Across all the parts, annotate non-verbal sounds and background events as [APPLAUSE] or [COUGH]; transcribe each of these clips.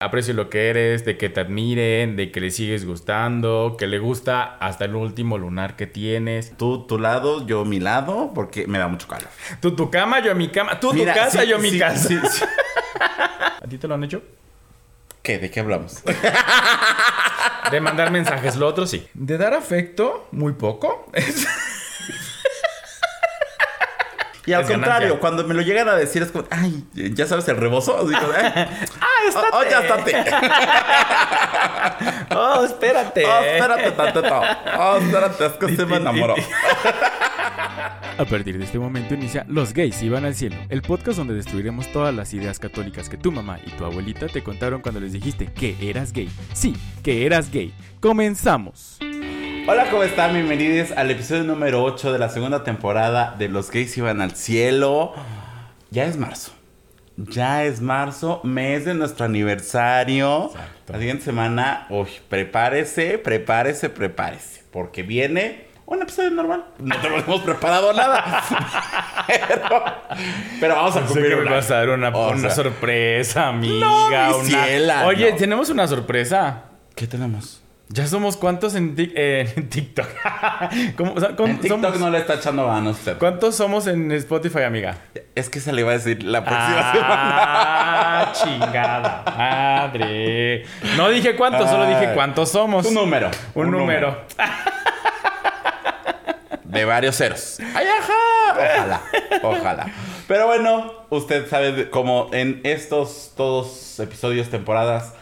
aprecio lo que eres, de que te admiren, de que le sigues gustando, que le gusta hasta el último lunar que tienes. Tú tu lado, yo mi lado, porque me da mucho calor. Tú tu cama, yo mi cama. Tú Mira, tu casa, sí, yo mi sí, casa. sí, sí. [LAUGHS] ¿A ti te lo han hecho? ¿Qué? ¿De qué hablamos? [LAUGHS] De mandar mensajes, lo otro sí. De dar afecto, muy poco. [LAUGHS] Y al Es contrario, ganancia. cuando me lo llegan a decir es como, ay, ya sabes el rebozo. Digo, "Eh, [LAUGHS] ¡Ah, oh, oh, ya estate. [LAUGHS] ¡Oh, espérate! Oh, espérate tantito. Oh, espérate, es que se me enamoró. [LAUGHS] A partir de este momento inicia Los gays iban al cielo, el podcast donde destruiremos todas las ideas católicas que tu mamá y tu abuelita te contaron cuando les dijiste que eras gay. Sí, que eras gay. Comenzamos. Hola, ¿cómo están? Bienvenidos al episodio número 8 de la segunda temporada de Los gays iban al cielo. Ya es marzo. Ya es marzo, mes de nuestro aniversario. Exacto. La siguiente semana, uy, prepárese, prepárese, prepárese. Porque viene un episodio normal. No tenemos preparado nada. [LAUGHS] pero, pero vamos a Sé cumplir que me una- vas a dar una, O una sorpresa, amiga. No, mi una- ciela, Oye, no. tenemos una sorpresa. ¿Qué tenemos? Ya somos cuántos en, Tik- eh, [LAUGHS] en TikTok. [LAUGHS] ¿Cómo- o sea, ¿cómo En TikTok somos? no le está echando usted. ¿Cuántos somos en Spotify, amiga? Es que se le iba a decir la próxima semana. Ah, [LAUGHS] chingada madre. No dije cuántos, solo dije cuántos somos. Un número. Un número. De varios ceros. ¡Ay, ajá! Ojalá, ojalá. Pero bueno, usted sabe como en estos todos episodios, temporadas,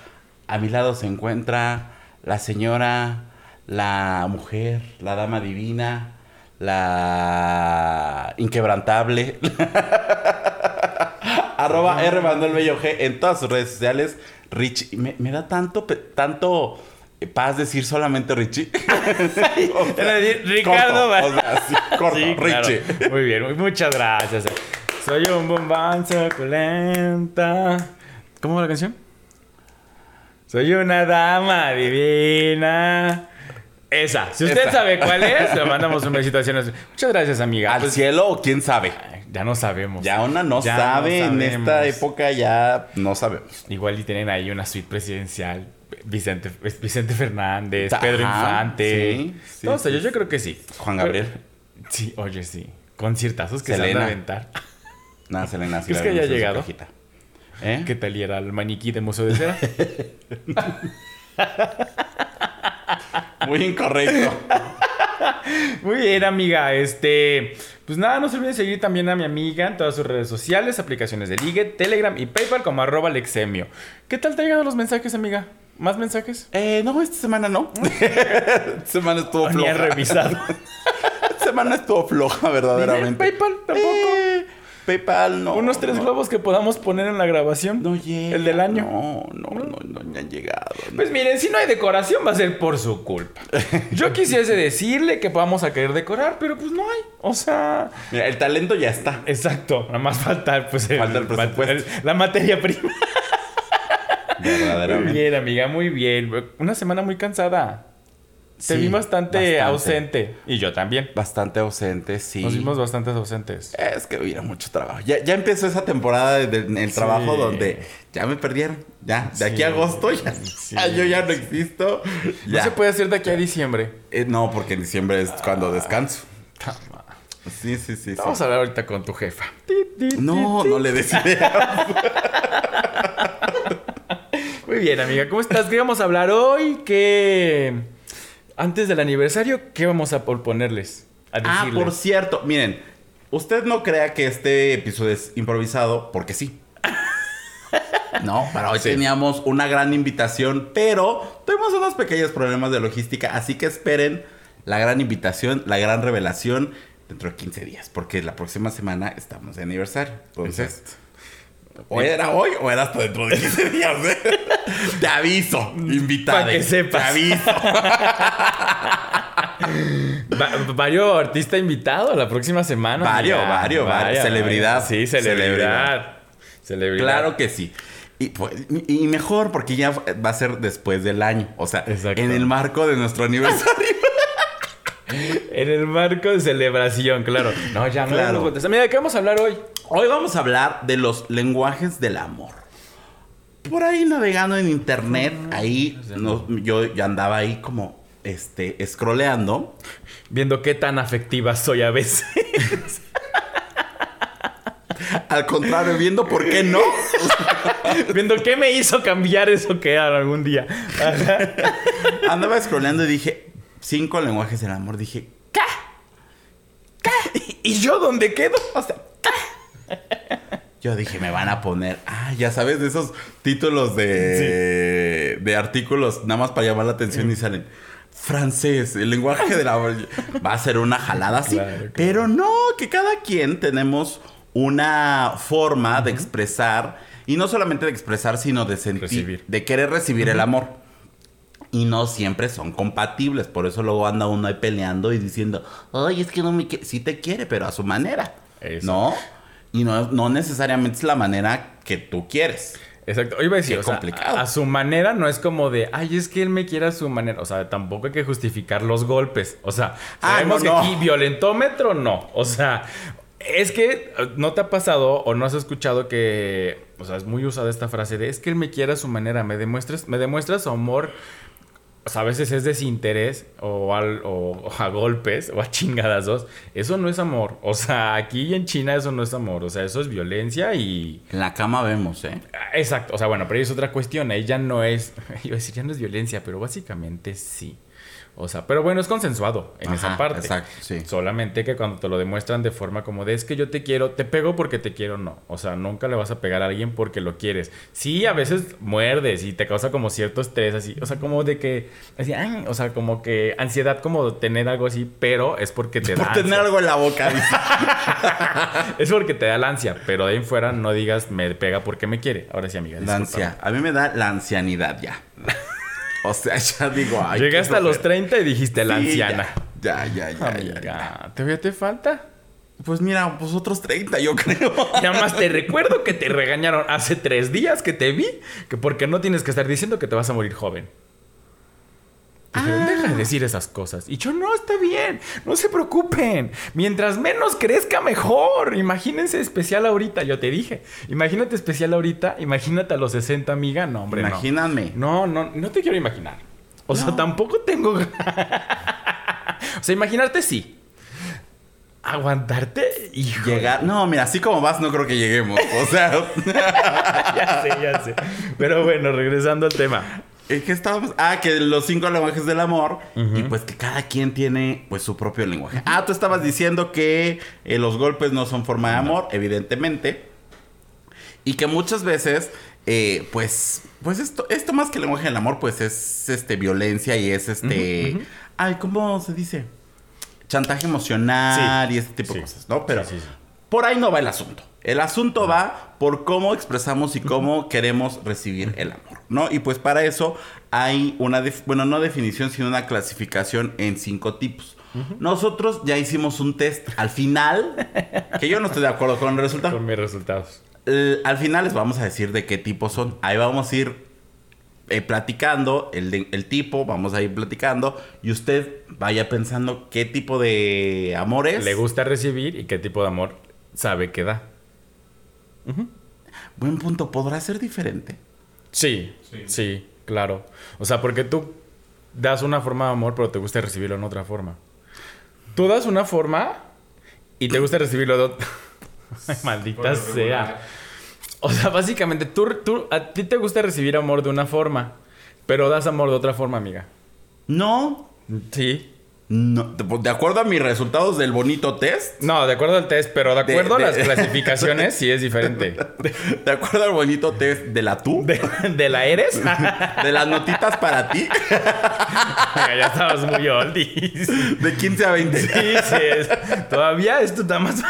a mi lado se encuentra la señora, la mujer, la dama divina, la inquebrantable. [LAUGHS] Arroba R Manuel Bello G en todas sus redes sociales. Richie, me, me da tanto, tanto paz decir solamente Richie. [LAUGHS] O sea, Era decir, Ricardo corto, o sea, sí, corto, Sí, claro. Richie. Muy bien, muchas gracias. Soy un bombón suculenta. ¿Cómo va la canción? Soy una dama divina. Esa. Si usted Esa. sabe cuál es, le [LAUGHS] mandamos un besito hacia nosotros. Muchas gracias, amiga. Al Pues, cielo o quién sabe. ya no sabemos. Ya una no Ya sabe, no en esta época ya no sabemos. Igual y tienen ahí una suite presidencial. Vicente, Vicente Fernández, Ajá, Pedro Infante. sí, sí, yo creo que sí. Juan Gabriel. Pero- sí, oye, sí. Conciertazos que se Selena. van a aventar. Nada, Selena. sí [LAUGHS] ¿Crees que haya llegado? cajita. ¿Eh? ¿Qué tal y era el maniquí de Museo de Cera? [LAUGHS] Muy incorrecto. Muy bien, amiga. Este, pues nada, no se olviden seguir también a mi amiga en todas sus redes sociales, aplicaciones de Ligue, Telegram y PayPal como arroba Lexemio. ¿Qué tal te han llegado los mensajes, amiga? ¿Más mensajes? Eh, no, esta semana no. [LAUGHS] esta semana estuvo Ni he floja. revisado. [LAUGHS] Esta semana estuvo floja, verdaderamente. PayPal tampoco. Eh, PayPal no. Unos tres no. globos que podamos poner en la grabación. No llega. El del año. No, no, no, no, no han llegado. Pues miren, si no hay decoración va a ser por su culpa. Yo [LAUGHS] quisiese decirle que vamos a querer decorar, pero pues no hay. O sea, Mira, el talento ya está. exacto. Nada más falta pues Falta el presupuesto. la materia prima. [LAUGHS] Muy Verdaderamente. bien, amiga, muy bien. Una semana muy cansada. Te Sí, vi bastante, bastante. ausente. Y yo también. Bastante ausente, sí. Nos vimos bastante ausentes. Es que hubiera mucho trabajo. Ya, ya empezó esa temporada del trabajo Sí. donde ya me perdieron. Ya, de aquí a agosto ya, yo ya no existo. No se puede hacer de aquí a diciembre. Eh, no, porque en diciembre es cuando descanso. Sí, sí, sí. sí. Vamos a hablar ahorita con tu jefa. No, no le des idea. [LAUGHS] Muy bien, amiga. ¿Cómo estás? ¿Qué vamos a hablar hoy? ¿Qué... Antes del aniversario, ¿qué vamos a proponerles? A Ah, por cierto, miren, usted no crea que este episodio es improvisado, porque sí. [LAUGHS] No, para hoy Sí. teníamos una gran invitación, pero tuvimos unos pequeños problemas de logística, así que esperen la gran invitación, la gran revelación dentro de 15 días, porque la próxima semana estamos de aniversario. Entonces, o era hoy o era hasta dentro de 15 días. ¿eh? [LAUGHS] Te aviso, invitada. Pa' que sepas. Te aviso. [LAUGHS] Va- Vario artista invitado la próxima semana. Vario, amiga. vario, vario. Celebridad. Sí, celebridad. Celebridad. Claro que sí. Y, pues, y- y mejor porque ya va a ser después del año. O sea, Exacto. en el marco de nuestro aniversario. En el marco de celebración, claro. No, ya no. Claro. Mira, ¿de qué vamos a hablar hoy? Hoy vamos a hablar de los lenguajes del amor. por ahí navegando en internet, ahí no, yo, yo andaba ahí como este scrolleando. Viendo qué tan afectiva soy a veces. [LAUGHS] Al contrario, viendo por qué no. [LAUGHS] Viendo qué me hizo cambiar eso que era algún día. [LAUGHS] Andaba scrolleando y dije, cinco lenguajes del amor. Dije, ¿qué? ¿Qué? [LAUGHS] ¿Y yo dónde quedo? O sea, [LAUGHS] Yo dije, me van a poner, ah, ya sabes, de esos títulos de, de artículos, nada más para llamar la atención y salen, francés, el lenguaje del amor. [LAUGHS] Va a ser una jalada así. Claro, claro. Pero no, que cada quien tenemos una forma de expresar, y no solamente de expresar, sino de sentir, Recibir. de querer recibir el amor. Y no siempre son compatibles, por eso luego anda uno ahí peleando y diciendo, ay, es que no me quiere, sí te quiere, pero a su manera, Eso. ¿no? Y no, no necesariamente es la manera que tú quieres. Exacto. Iba a decir, Qué o sea, complicado. a su manera no es como de, ay, es que él me quiere a su manera. O sea, tampoco hay que justificar los golpes. O sea, Ah, sabemos no, que aquí violentómetro no. O sea, es que no te ha pasado o no has escuchado que, o sea, es muy usada esta frase de, es que él me quiere a su manera, me demuestras, me demuestras su amor. O sea, a veces es desinterés o, al- o- o a golpes o a chingadazos. Eso no es amor. O sea, aquí en China eso no es amor. O sea, eso es violencia y... En la cama vemos, ¿eh? Exacto, o sea, bueno, pero es otra cuestión, ahí ya no es, [LAUGHS] a decir, ya no es violencia, pero básicamente sí. O sea, pero bueno, es consensuado en Ajá, esa parte. exacto, sí. Solamente que cuando te lo demuestran de forma como de es que yo te quiero, te pego porque te quiero, no. O sea, nunca le vas a pegar a alguien porque lo quieres. Sí, a veces muerdes y te causa como cierto estrés así. O sea, como de que, así, ay, o sea, como que ansiedad como tener algo así, pero es porque te [LAUGHS] Por da. tener ansia. algo en la boca, [LAUGHS] dice. Es porque te da la ansia, pero de ahí en fuera no digas me pega porque me quiere. Ahora sí, amiga. La ansia. A mí me da la ancianidad ya. O sea, [LAUGHS] ya digo, ay. Llegaste a los flojera. 30 y dijiste la Sí, anciana. Ya, ya, ya, ya, Amiga, ya. ¿todavía te falta? Pues mira, pues otros 30, yo creo. [LAUGHS] Nada más te [LAUGHS] recuerdo que te regañaron hace tres días que te vi, que porque no tienes que estar diciendo que te vas a morir joven. Dijeron, deja de decir esas cosas. Y yo, no, está bien, no se preocupen. Mientras menos crezca, mejor. Imagínense especial ahorita, yo te dije. Imagínate especial ahorita, imagínate a los 60, amiga. No, hombre, no. Imagíname. No, no, no te quiero imaginar. O sea, No. tampoco tengo. [LAUGHS] o sea, imaginarte sí. Aguantarte, hijo. Llegar. No, mira, así como vas, no creo que lleguemos. O sea, [LAUGHS] ya sé, ya sé. Pero bueno, regresando al tema. Es que estábamos. Ah, que los cinco lenguajes del amor. Y pues que cada quien tiene pues su propio lenguaje. Ah, tú estabas diciendo que eh, los golpes no son forma de amor, evidentemente. Y que muchas veces, eh, pues, pues esto, esto más que lenguaje del amor, pues es este violencia y es este. Ay, ¿cómo se dice? Chantaje emocional Sí. y ese tipo Sí. de cosas, ¿no? Pero Sí, por ahí no va el asunto. El asunto va por cómo expresamos y cómo queremos recibir el amor, ¿no? Y pues para eso hay una, bueno, no definición, sino una clasificación en cinco tipos. Nosotros ya hicimos un test al final, que yo no estoy de acuerdo con el resultado. Con mis resultados. Eh, al final les vamos a decir de qué tipo son. Ahí vamos a ir eh, platicando el, de- el tipo, vamos a ir platicando y usted vaya pensando qué tipo de amor es. Le gusta recibir y qué tipo de amor sabe que da. Buen punto, podrá ser diferente. Sí, sí, claro. O sea, porque tú das una forma de amor, pero te gusta recibirlo en otra forma. Tú das una forma y te gusta recibirlo de otra. [LAUGHS] Ay, maldita sea. O sea, básicamente, tú, tú, a ti te gusta recibir amor de una forma, pero das amor de otra forma, amiga. No, Sí. No, de, de acuerdo a mis resultados del bonito test, No, de acuerdo al test, pero de De- acuerdo de- a las [LAUGHS] clasificaciones, sí es diferente. [LAUGHS] de acuerdo al bonito test de la tú, de, ¿De, de la eres? [LAUGHS] las notitas para ti, ya estabas muy oldies. de 15 a 20. Sí, sí, es- todavía esto está más...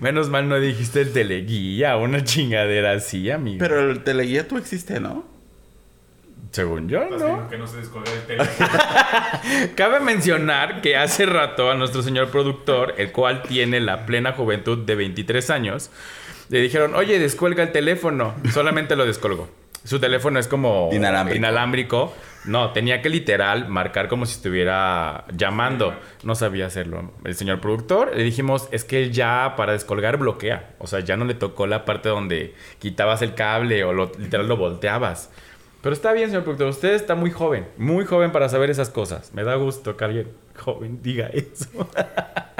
Menos mal no dijiste el teleguía, una chingadera así, amigo. Pero el teleguía tú existe, ¿no? Según yo, ¿no? que no se descolgue el teléfono. [LAUGHS] Cabe mencionar que hace rato a nuestro señor productor, el cual tiene la plena juventud de 23 años, le dijeron, oye, descuelga el teléfono. Solamente lo descolgó. su teléfono es como Inalámbrico. inalámbrico. No, tenía que literal marcar como si estuviera llamando. No sabía hacerlo. El señor productor le dijimos, es que él ya para descolgar bloquea. O sea, ya no le tocó la parte donde quitabas el cable o lo, literal lo volteabas. Pero está bien, señor productor. Usted está muy joven, muy joven para saber esas cosas. Me da gusto que alguien joven diga eso. [LAUGHS]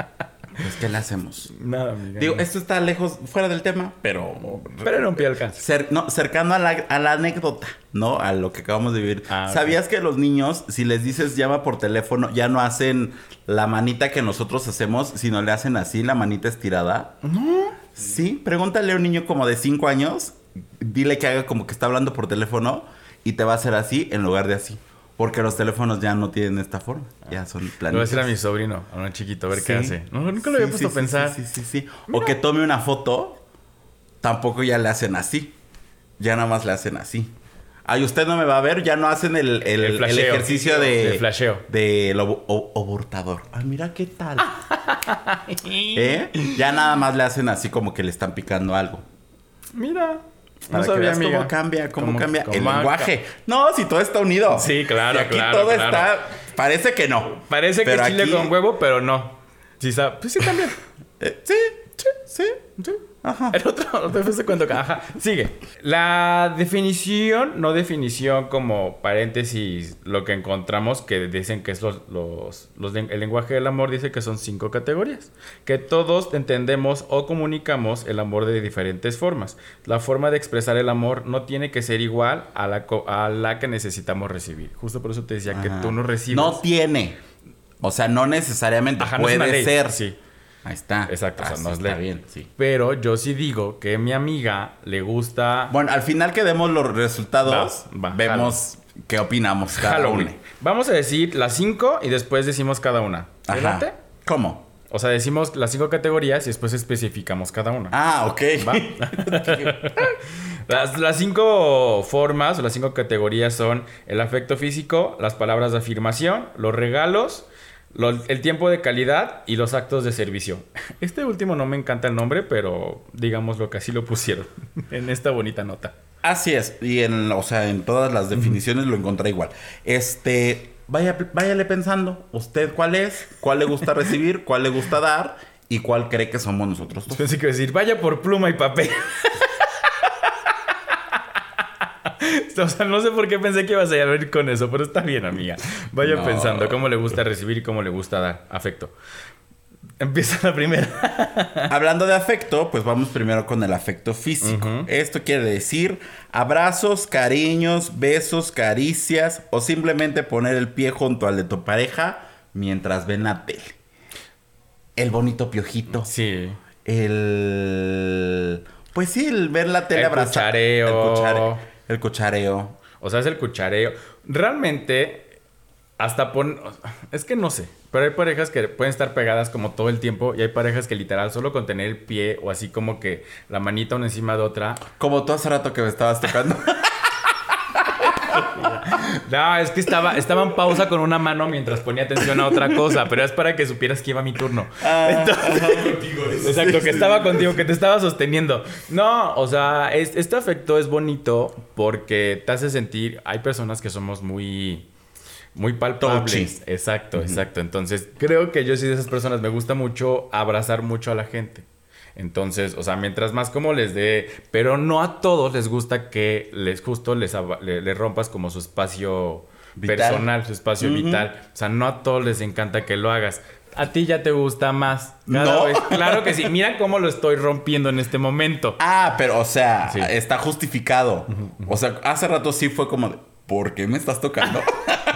Pues, ¿qué le hacemos? Nada, amiga. Digo, no. esto está lejos, fuera del tema, pero... Pero un pie al alcance. Cer- no, cercano a la, a la anécdota, ¿no? A lo que acabamos de vivir. Ah. ¿Sabías que los niños, si les dices llama por teléfono, ya no hacen la manita que nosotros hacemos, sino le hacen así, la manita estirada? No. Sí, pregúntale a un niño como de 5 años, dile que haga como que está hablando por teléfono y te va a hacer así en lugar de así. Porque los teléfonos ya no tienen esta forma, ya son Le voy a planitos. decir a mi sobrino, a un chiquito, a ver qué Sí. hace. No, nunca lo había Sí, puesto sí, a pensar. Sí, sí, sí. O que tome una foto, tampoco ya le hacen así. Ya nada más le hacen así. Ay, usted no me va a ver, ya no hacen el, el, El el flasheo. ejercicio de... El flasheo. Del abortador. Ay, mira qué tal. ¿Eh? Ya nada más le hacen así como que le están picando algo. Mira. No Para que sabía, cómo cambia, cómo, Cómo- cambia el lenguaje. No, si todo está unido. Sí, claro, Si aquí claro, todo claro. está... Parece que no. Parece que Pero es chile aquí- con huevo, pero no. Sí. Pues sí, también. [LAUGHS] Eh, sí, sí, sí. Sí. Ajá. El otro, [LAUGHS] vez te cuento que- Ajá. Sigue. La definición, no definición como paréntesis, lo que encontramos que dicen que es los, los, el lenguaje del amor, dice que son cinco categorías. Que todos entendemos o comunicamos el amor de diferentes formas. La forma de expresar el amor no tiene que ser igual a la, a la que necesitamos recibir. Justo por eso te decía que tú no recibes. No tiene. O sea, no necesariamente. Ajá, no puede ley. ser. Sí. Ahí está. Exacto, o sea, Ah, no sí, es está ley. bien, sí. Pero yo sí digo que mi amiga le gusta Bueno, al final que demos los resultados, Va, va, vemos qué opinamos cada Halloween. uno. Vamos a decir las cinco y después decimos cada una. ¿Te late? Ajá. ¿Cómo? O sea, decimos las cinco categorías y después especificamos cada una. Ah, ok. Va. [LAUGHS] Las, las cinco formas o las cinco categorías son el afecto físico, las palabras de afirmación, los regalos, lo- el tiempo de calidad y los actos de servicio. Este último no me encanta el nombre, pero digamos lo que así lo pusieron [LAUGHS] en esta bonita nota. Así es. Y en, o sea, en todas las definiciones lo encontré igual. Este, vaya, váyale pensando. ¿Usted cuál es? ¿Cuál le gusta recibir? ¿Cuál le gusta dar? ¿Y cuál cree que somos nosotros? Pensé que decir, vaya por pluma y papel. [LAUGHS] [LAUGHS] o sea, no sé por qué pensé que ibas a ir con eso, pero está bien, amiga. Vaya No. pensando cómo le gusta recibir y cómo le gusta dar afecto. Empieza la primera. [LAUGHS] Hablando de afecto, pues vamos primero con el afecto físico. Esto quiere decir abrazos, cariños, besos, caricias o simplemente poner el pie junto al de tu pareja mientras ven la tele. El bonito piojito. Sí. El... Pues sí, el ver la tele El abrazada. cuchareo. El, cuchare- el cuchareo. O sea, es el cuchareo. Realmente, hasta pon... Es que no sé. Pero hay parejas que pueden estar pegadas como todo el tiempo. Y hay parejas que literal solo con tener el pie o así como que la manita una encima de otra. Como tú hace rato que me estabas tocando. [LAUGHS] No, es que estaba, estaba en pausa con una mano mientras ponía atención a otra cosa, pero es para que supieras que iba mi turno. Entonces- exacto, que estaba contigo, que te estaba sosteniendo. No, o sea, es- este afecto es bonito porque te hace sentir. Hay personas que somos muy. Muy palpables. Touchy. Exacto, exacto. Entonces, creo que yo soy de esas personas. Me gusta mucho abrazar mucho a la gente. Entonces, o sea, mientras más como les dé, pero no a todos les gusta que les justo les, aba- le, le rompas como su espacio Vital. personal, su espacio vital. O sea, no a todos les encanta que lo hagas. A ti ya te gusta más. Cada No. vez. Claro que sí. Mira cómo lo estoy rompiendo en este momento. Ah, pero o sea, Sí. está justificado. O sea, hace rato sí fue como de, ¿por qué me estás tocando? [LAUGHS]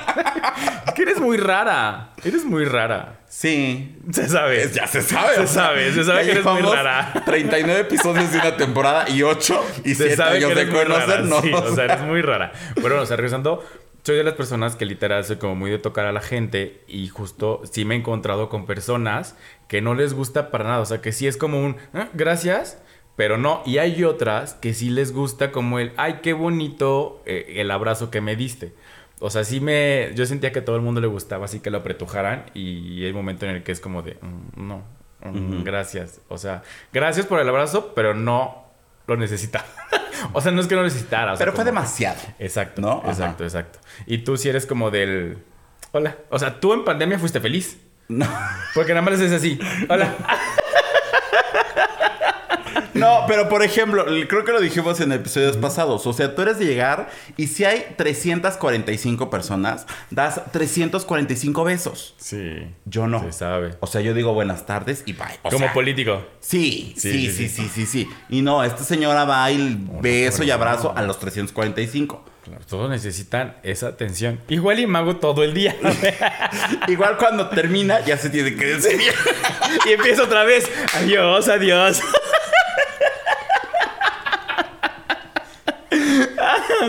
Que eres muy rara. Eres muy rara. sí. Se sabe. Ya se sabe. Se sabe, se sabe que eres muy rara. 39 episodios de una temporada y 8 y Se 7 sabe que años de conocernos. Sí, o sea, eres muy rara. Bueno, o sea, regresando, soy de las personas que literal soy como muy de tocar a la gente y justo sí me he encontrado con personas que no les gusta para nada. O sea, que sí es como un "Ah, gracias, pero no. Y hay otras que sí les gusta como el ay, qué bonito eh, el abrazo que me diste. O sea, sí me. Yo sentía que a todo el mundo le gustaba así que lo apretujaran y hay un momento en el que es como de "Mm, no, mm, gracias. O sea, gracias por el abrazo, pero no lo necesitaba. [LAUGHS] o sea, no es que no necesitara. o sea, Pero fue demasiado. Exacto, ¿No? Ajá. exacto, exacto. Y tú si eres como del... Hola. O sea, tú en pandemia fuiste feliz. No. Porque nada más dices así. Hola. No, [LAUGHS] pero por ejemplo, creo que lo dijimos en episodios pasados. O sea, tú eres de llegar y si hay 345 personas, das 345 besos. Sí. Yo no. Se sabe. O sea, yo digo buenas tardes y bye. O como sea, político. Sí, Sí, sí, sí, sí, sí. sí, sí, sí. Y no, esta señora va y beso y abrazo a los 345. Claro, todos necesitan esa atención. Igual y mago todo el día. [LAUGHS] Igual cuando termina, ya se tiene que despedir. [LAUGHS] y empieza otra vez. Adiós, adiós.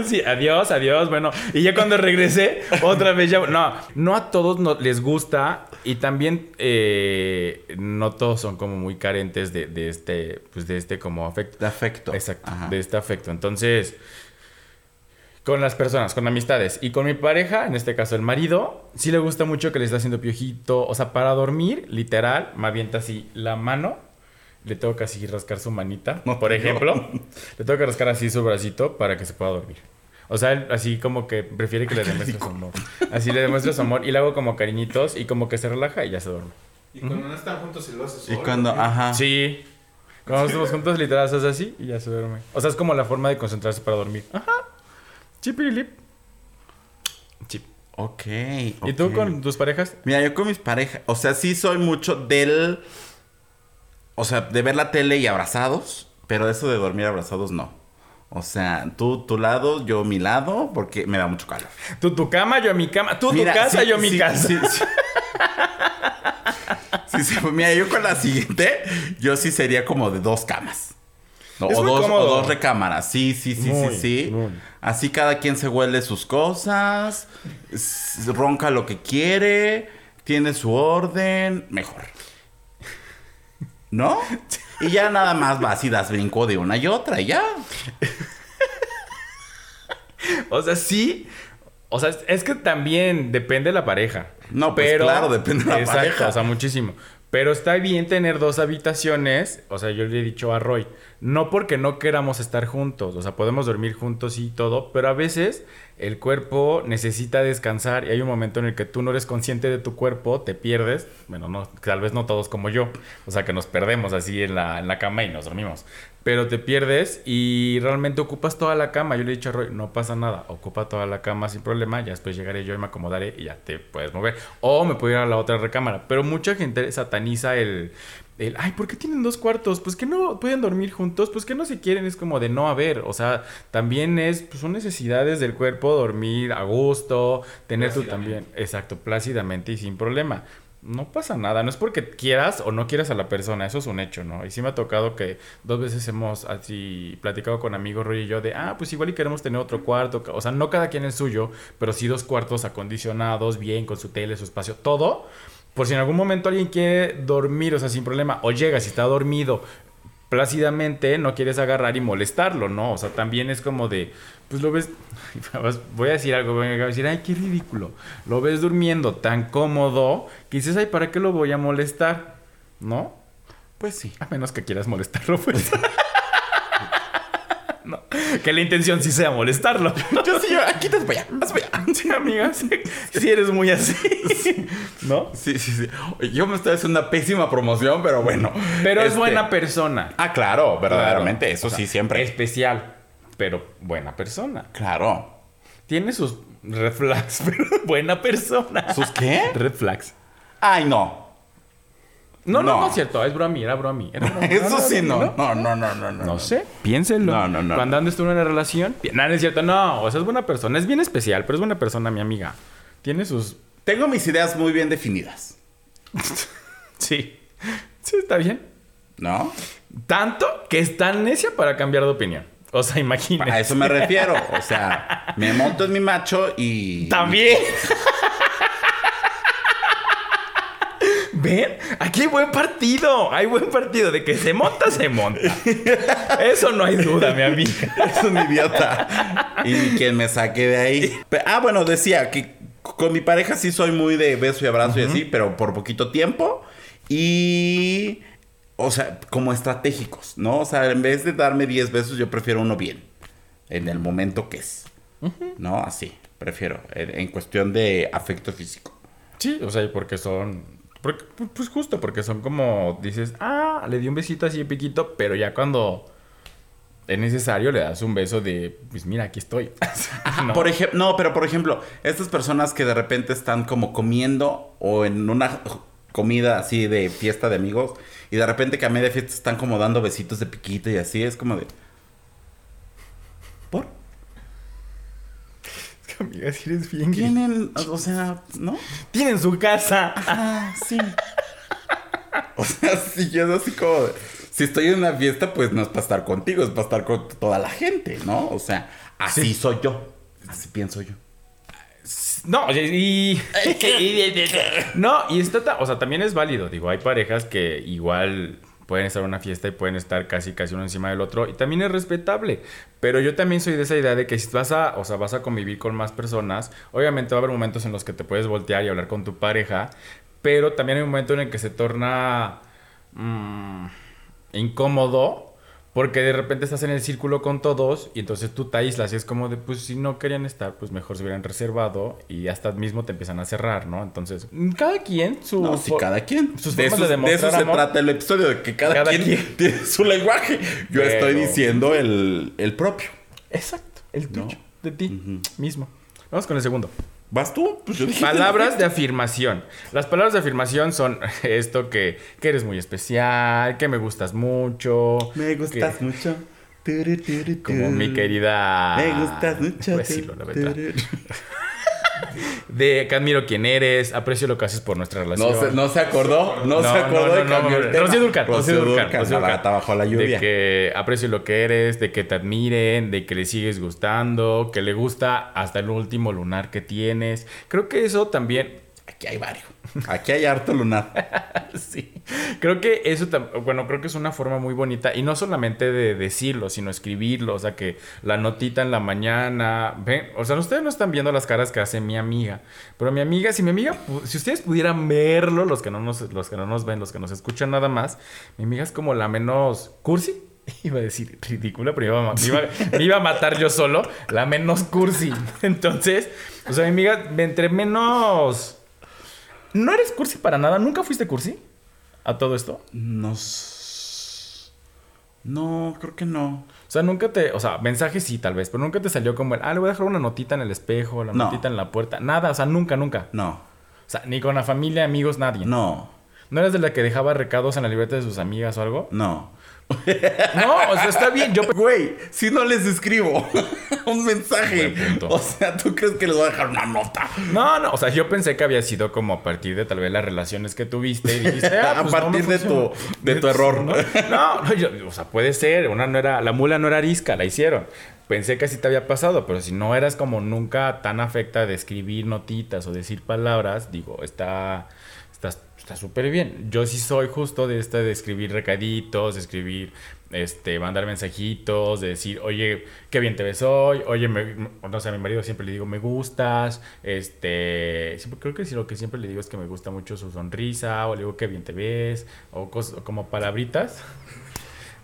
[LAUGHS] Sí, adiós, adiós. Bueno, y ya cuando regresé, otra vez ya. No, no a todos no- les gusta. Y también eh, no todos son como muy carentes de, de este, pues de este como afecto. De afecto. Exacto, Ajá. de este afecto. Entonces, con las personas, con amistades y con mi pareja, en este caso el marido, sí le gusta mucho que le esté haciendo piojito. O sea, para dormir, literal, me avienta así la mano. Le tengo que así rascar su manita, No, por no. ejemplo. [LAUGHS] Le tengo que rascar así su bracito para que se pueda dormir. O sea, él así como que prefiere que le demuestre su amor. Así le demuestre su amor y le hago como cariñitos y como que se relaja y ya se duerme. Y cuando no están juntos se lo hace Y solo. cuando, ¿qué? ajá. Sí. Cuando estamos juntos, literal, haces así y ya se duerme. O sea, es como la forma de concentrarse para dormir. Ajá. Chipilip. Chip. Ok. ¿Y tú con tus parejas? Mira, yo con mis parejas, o sea, sí soy mucho del. O sea, de ver la tele y abrazados, pero eso de dormir abrazados no. O sea, tú tu lado, yo mi lado, porque me da mucho calor. Tú tu cama, yo mi cama. Tú Mira, tu casa, sí, yo mi sí, casa. [LAUGHS] Sí, pues mira, yo con la siguiente, yo sí sería como de dos camas. No, o, dos, o dos recámaras. Sí, sí, sí, Muy, sí, sí. muy. Así cada quien se huele sus cosas, ronca lo que quiere, tiene su orden, mejor. ¿No? Y ya nada más vas y das brinco de una y otra y ya. [LAUGHS] O sea, sí. O sea, es- que también depende de la pareja. No, pues claro, depende de la Exacto, pareja. O sea, muchísimo. Pero está bien tener dos habitaciones. O sea, yo le he dicho a Roy, no porque no queramos estar juntos. O sea, podemos dormir juntos y todo. Pero a veces el cuerpo necesita descansar y hay un momento en el que tú no eres consciente de tu cuerpo, te pierdes. Bueno, no, tal vez no todos como yo. O sea, que nos perdemos así en la, en la cama y nos dormimos. Pero te pierdes y realmente ocupas toda la cama. Yo le he dicho a Roy, no pasa nada, ocupa toda la cama sin problema. Ya después llegaré yo y me acomodaré y ya te puedes mover. O me puedo ir a la otra recámara. Pero mucha gente sataniza el, el, ay, ¿por qué tienen dos cuartos? Pues que no pueden dormir juntos, pues que no se quieren. Es como de no haber. O sea, también es, pues son necesidades del cuerpo, dormir a gusto, tener tú también, exacto, plácidamente y sin problema. No pasa nada, no es porque quieras o no quieras a la persona, eso es un hecho, ¿no? Y sí me ha tocado que dos veces hemos así platicado con amigos Roy y yo de, ah, pues igual y queremos tener otro cuarto, o sea, no cada quien el suyo, pero sí dos cuartos acondicionados, bien, con su tele, su espacio, todo, por si en algún momento alguien quiere dormir, o sea, sin problema, o llega, si está dormido plácidamente, no quieres agarrar y molestarlo, ¿no? O sea, también es como de, pues lo ves, [LAUGHS] voy a decir algo, voy a decir, ay, qué ridículo, lo ves durmiendo tan cómodo que dices, ay, ¿para qué lo voy a molestar? ¿No? Pues sí. A menos que quieras molestarlo, pues. [LAUGHS] no, que la intención sí sea molestarlo. [LAUGHS] Yo sí, yo, aquí te voy a, haz para allá. Sí, amiga, sí, sí eres muy así, ¿no? Sí, sí, sí. Yo me estoy haciendo una pésima promoción, pero bueno. Pero es Este- buena persona. Ah, claro, verdaderamente, Claro. eso O sea, sí, siempre. Especial, pero buena persona. Claro. Tiene sus red flags, [LAUGHS] pero buena persona. ¿Sus qué? Red flags. Ay, no. No, no, No. es cierto. Es bromi, era bromi. Era bromi. [LAUGHS] Eso sí, no. no. No, no, no, no, no. Sé, piénsenlo. No, no, no. Cuando andes tú en una relación, no, no es cierto, no, o sea, es buena persona, es bien especial, pero es buena persona, mi amiga. Tiene sus. Tengo mis ideas muy bien definidas. [LAUGHS] Sí. Sí, está bien. ¿No? Tanto que es tan necia para cambiar de opinión. O sea, imagínate. A eso me refiero. O sea, [LAUGHS] me monto en mi macho y. También. ¿Ven? Aquí hay buen partido. Hay buen partido. De que se monta, se monta. Eso no hay duda, mi amiga. [LAUGHS] Es un idiota. Y quien me saque de ahí. Ah, bueno, decía que con mi pareja sí soy muy de beso y abrazo y así, pero por poquito tiempo. Y o sea, como estratégicos, ¿no? O sea, en vez de darme 10 besos, yo prefiero uno bien. En el momento que es. ¿No? Así, prefiero. En, en cuestión de afecto físico. Sí, o sea, y porque son. Porque- pues justo, porque son como. Dices, ah, le di un besito así de piquito, pero ya cuando es necesario le das un beso de, pues mira, aquí estoy. [LAUGHS] ¿No? Por ejemplo, no, pero por ejemplo, estas personas que de repente están como comiendo o en una comida así de fiesta de amigos y de repente que a media fiesta están como dando besitos de piquito y así, es como de... [LAUGHS] Amiga, si eres bien gay. Tienen, o sea, ¿no? Tienen su casa. Ah, sí. [LAUGHS] O sea, si yo así como... Si estoy en una fiesta, pues no es para estar contigo, es para estar con toda la gente, ¿no? O sea, así Sí. soy yo. Así pienso yo. No, y. [LAUGHS] no, y está. O sea, también es válido. Digo, hay parejas que igual pueden estar en una fiesta y pueden estar casi casi uno encima del otro. Y también es respetable. Pero yo también soy de esa idea de que si vas a, o sea, vas a convivir con más personas, obviamente va a haber momentos en los que te puedes voltear y hablar con tu pareja. Pero también hay un momento en el que se torna mm, incómodo. Porque de repente estás en el círculo con todos y entonces tú te aíslas y es como de, pues si no querían estar, pues mejor se hubieran reservado y hasta mismo te empiezan a cerrar, ¿no? Entonces, cada quien su... No, sí, cada quien. sus de, de de eso se trata el episodio, de que cada, Cada quien, quien. [LAUGHS] tiene su lenguaje. Yo Pero- estoy diciendo el, el propio. Exacto, el No. tuyo, de ti mismo. Vamos con el segundo. ¿Vas tú? [LAUGHS] Pues yo dije- Palabras de afirmación. Las palabras de afirmación son [LAUGHS] esto que, que eres muy especial, que me gustas mucho. Me gustas que- mucho. Como mi querida... Me gustas mucho. Voy a decirlo, la verdad. De que admiro quién eres, aprecio lo que haces por nuestra relación. No se, no se acordó, no, se acordó de cambiar el tema. Rocío Dúrcal, Rocío Dúrcal, Rocío gata bajo la lluvia. De que aprecio lo que eres, de que te admiren, de que le sigues gustando, que le gusta hasta el último lunar que tienes. Creo que eso también... Aquí hay varios. [LAUGHS] Aquí hay harto lunar. Sí. Creo que eso, bueno, creo que es una forma muy bonita y no solamente de decirlo, sino escribirlo, o sea, que la notita en la mañana, ven, o sea, ustedes no están viendo las caras que hace mi amiga, pero mi amiga, si mi amiga, si ustedes pudieran verlo, los que no nos, los que no nos ven, los que nos escuchan nada más, mi amiga es como la menos cursi. [LAUGHS] Iba a decir ridícula, pero iba, a, iba- me iba a matar yo solo. La menos cursi. [LAUGHS] Entonces, o sea, mi amiga, entre menos. No eres cursi para nada. ¿Nunca fuiste cursi? ¿A todo esto? No. No, creo que no. O sea, nunca te. O sea, mensajes sí, tal vez, pero nunca te salió como el. Ah, le voy a dejar una notita en el espejo, la No. notita en la puerta. Nada, o sea, nunca, nunca. No. O sea, ni con la familia, amigos, nadie. No. ¿No eres de la que dejaba recados en la libreta de sus amigas o algo? No. [LAUGHS] No, o sea, está bien. Yo. Güey, si no les escribo [LAUGHS] un mensaje. O sea, ¿tú crees que les voy a dejar una nota? No, no, o sea, yo pensé que había sido como a partir de tal vez las relaciones que tuviste y dijiste, [LAUGHS] ah, A pues no partir de tu- de tu error. ¿no? No, no, yo- o sea, puede ser, una no era, la mula no era arisca, la hicieron. Pensé que así te había pasado, pero si no eras como nunca tan afecta de escribir notitas o decir palabras, digo, está está súper bien. Yo sí soy justo de esta de escribir recaditos, de escribir este mandar mensajitos, de decir, "Oye, qué bien te ves hoy." Oye, me, no sé, a mi marido siempre le digo, "Me gustas." Este, siempre- creo que sí lo que siempre le digo es que me gusta mucho su sonrisa, o le digo, "Qué bien te ves." o cosas como palabritas.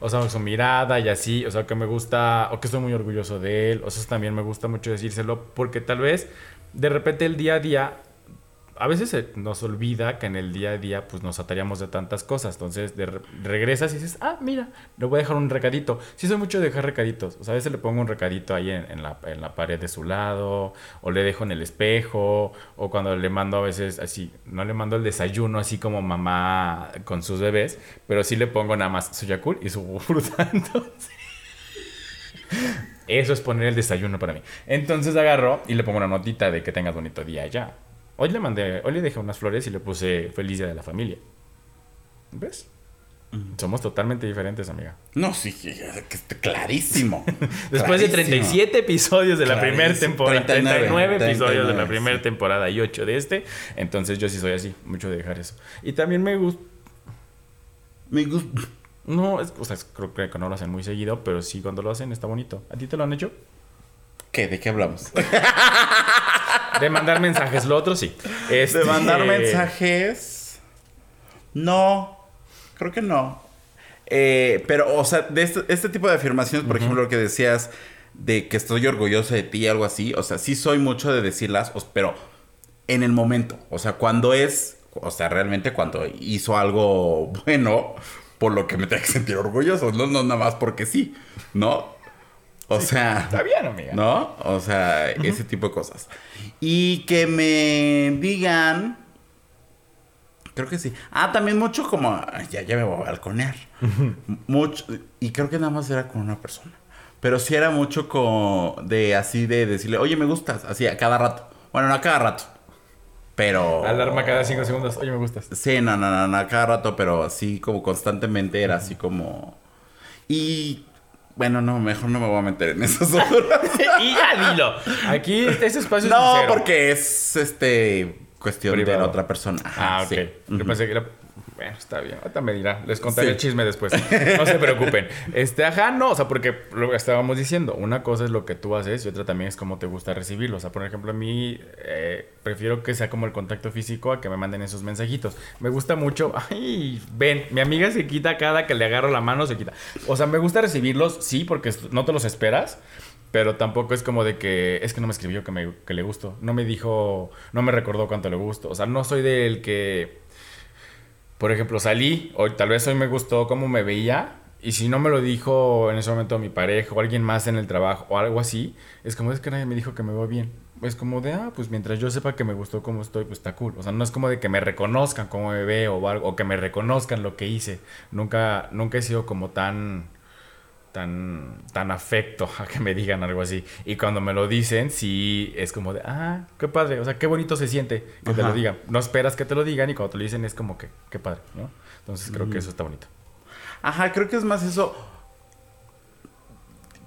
O sea, su mirada y así, o sea, que me gusta, o que estoy muy orgulloso de él, o sea, también me gusta mucho decírselo, porque tal vez de repente el día a día, a veces se nos olvida que en el día a día pues nos ataríamos de tantas cosas, entonces regresas y dices, ah, mira, le voy a dejar un recadito. Sí soy mucho de dejar recaditos, o sea, a veces le pongo un recadito ahí en, la, en la pared de su lado, o le dejo en el espejo, o cuando le mando a veces así, no le mando el desayuno así como mamá con sus bebés, pero sí le pongo nada más su Yakult y su fruta, [LAUGHS] entonces... Eso es poner el desayuno para mí. Entonces agarro y le pongo una notita de que tengas bonito día ya. Hoy le mandé, hoy le dejé unas flores y le puse feliz día de la familia. ¿Ves? Somos totalmente diferentes, amiga. No, sí, clarísimo. [LAUGHS] Después de Clarísimo. 37 episodios de la primera temporada, 39, 39, episodios de la 39, primera sí. temporada y 8 de este, entonces yo sí soy así, mucho de dejar eso. Y también me gusta, Me gusta. no, es, o sea, es- creo que no lo hacen muy seguido, pero sí cuando lo hacen está bonito. ¿A ti te lo han hecho? ¿Qué? ¿De qué hablamos? [LAUGHS] De mandar mensajes, lo otro sí. Este- De mandar mensajes. No, creo que no. Eh, pero, o sea, de este, este tipo de afirmaciones, por ejemplo, lo que decías de que estoy orgulloso de ti, algo así, o sea, sí soy mucho de decirlas, pero en el momento, o sea, cuando es, o sea, realmente cuando hizo algo bueno, por lo que me tengo que sentir orgulloso, no, no nada más porque sí, ¿no? O sea... Está bien, amiga. ¿No? O sea, ese tipo de cosas. Y que me digan. Creo que sí. Ah, también mucho como. Ya, ya me voy a balconear. Mucho. Y creo que nada más era con una persona. Pero sí era mucho como de así de decirle, oye, me gustas. Así a cada rato. Bueno, no a cada rato. Pero. Alarma cada cinco segundos. Oye, me gustas. Sí, no, no, no, no, a cada rato, pero así como constantemente era así como. Y. Bueno, no, mejor no me voy a meter en esas horas. [LAUGHS] y ya dilo. Aquí este espacio es No, porque es este cuestión de la otra persona. Ajá, Ah, ok. sí. Yo pensé que era. Bueno, está bien. Ahorita me dirá. Les contaré Sí. el chisme después. [LAUGHS] No se preocupen. Este, ajá, no. O sea, porque lo que estábamos diciendo. Una cosa es lo que tú haces y otra también es cómo te gusta recibirlo. O sea, por ejemplo, a mí eh, prefiero que sea como el contacto físico a que me manden esos mensajitos. Me gusta mucho. Ay, ven, mi amiga se quita cada que le agarro la mano, se quita. O sea, me gusta recibirlos, sí, porque no te los esperas. Pero tampoco es como de que es que no me escribió que, me, que le gustó. No me dijo, no me recordó cuánto le gustó. O sea, no soy del que, por ejemplo, salí, o tal vez hoy me gustó cómo me veía. Y si no me lo dijo en ese momento mi pareja o alguien más en el trabajo o algo así, es como es que nadie me dijo que me veo bien. Es como de, ah, pues mientras yo sepa que me gustó cómo estoy, pues está cool. O sea, no es como de que me reconozcan cómo me veo o algo, o que me reconozcan lo que hice. Nunca, nunca he sido como tan tan, tan afecto a que me digan algo así. Y cuando me lo dicen, sí es como de, ah, qué padre, o sea, qué bonito se siente que te lo digan. No esperas que te lo digan y cuando te lo dicen es como que, qué padre, ¿no? Entonces creo que eso está bonito. Ajá, creo que es más eso.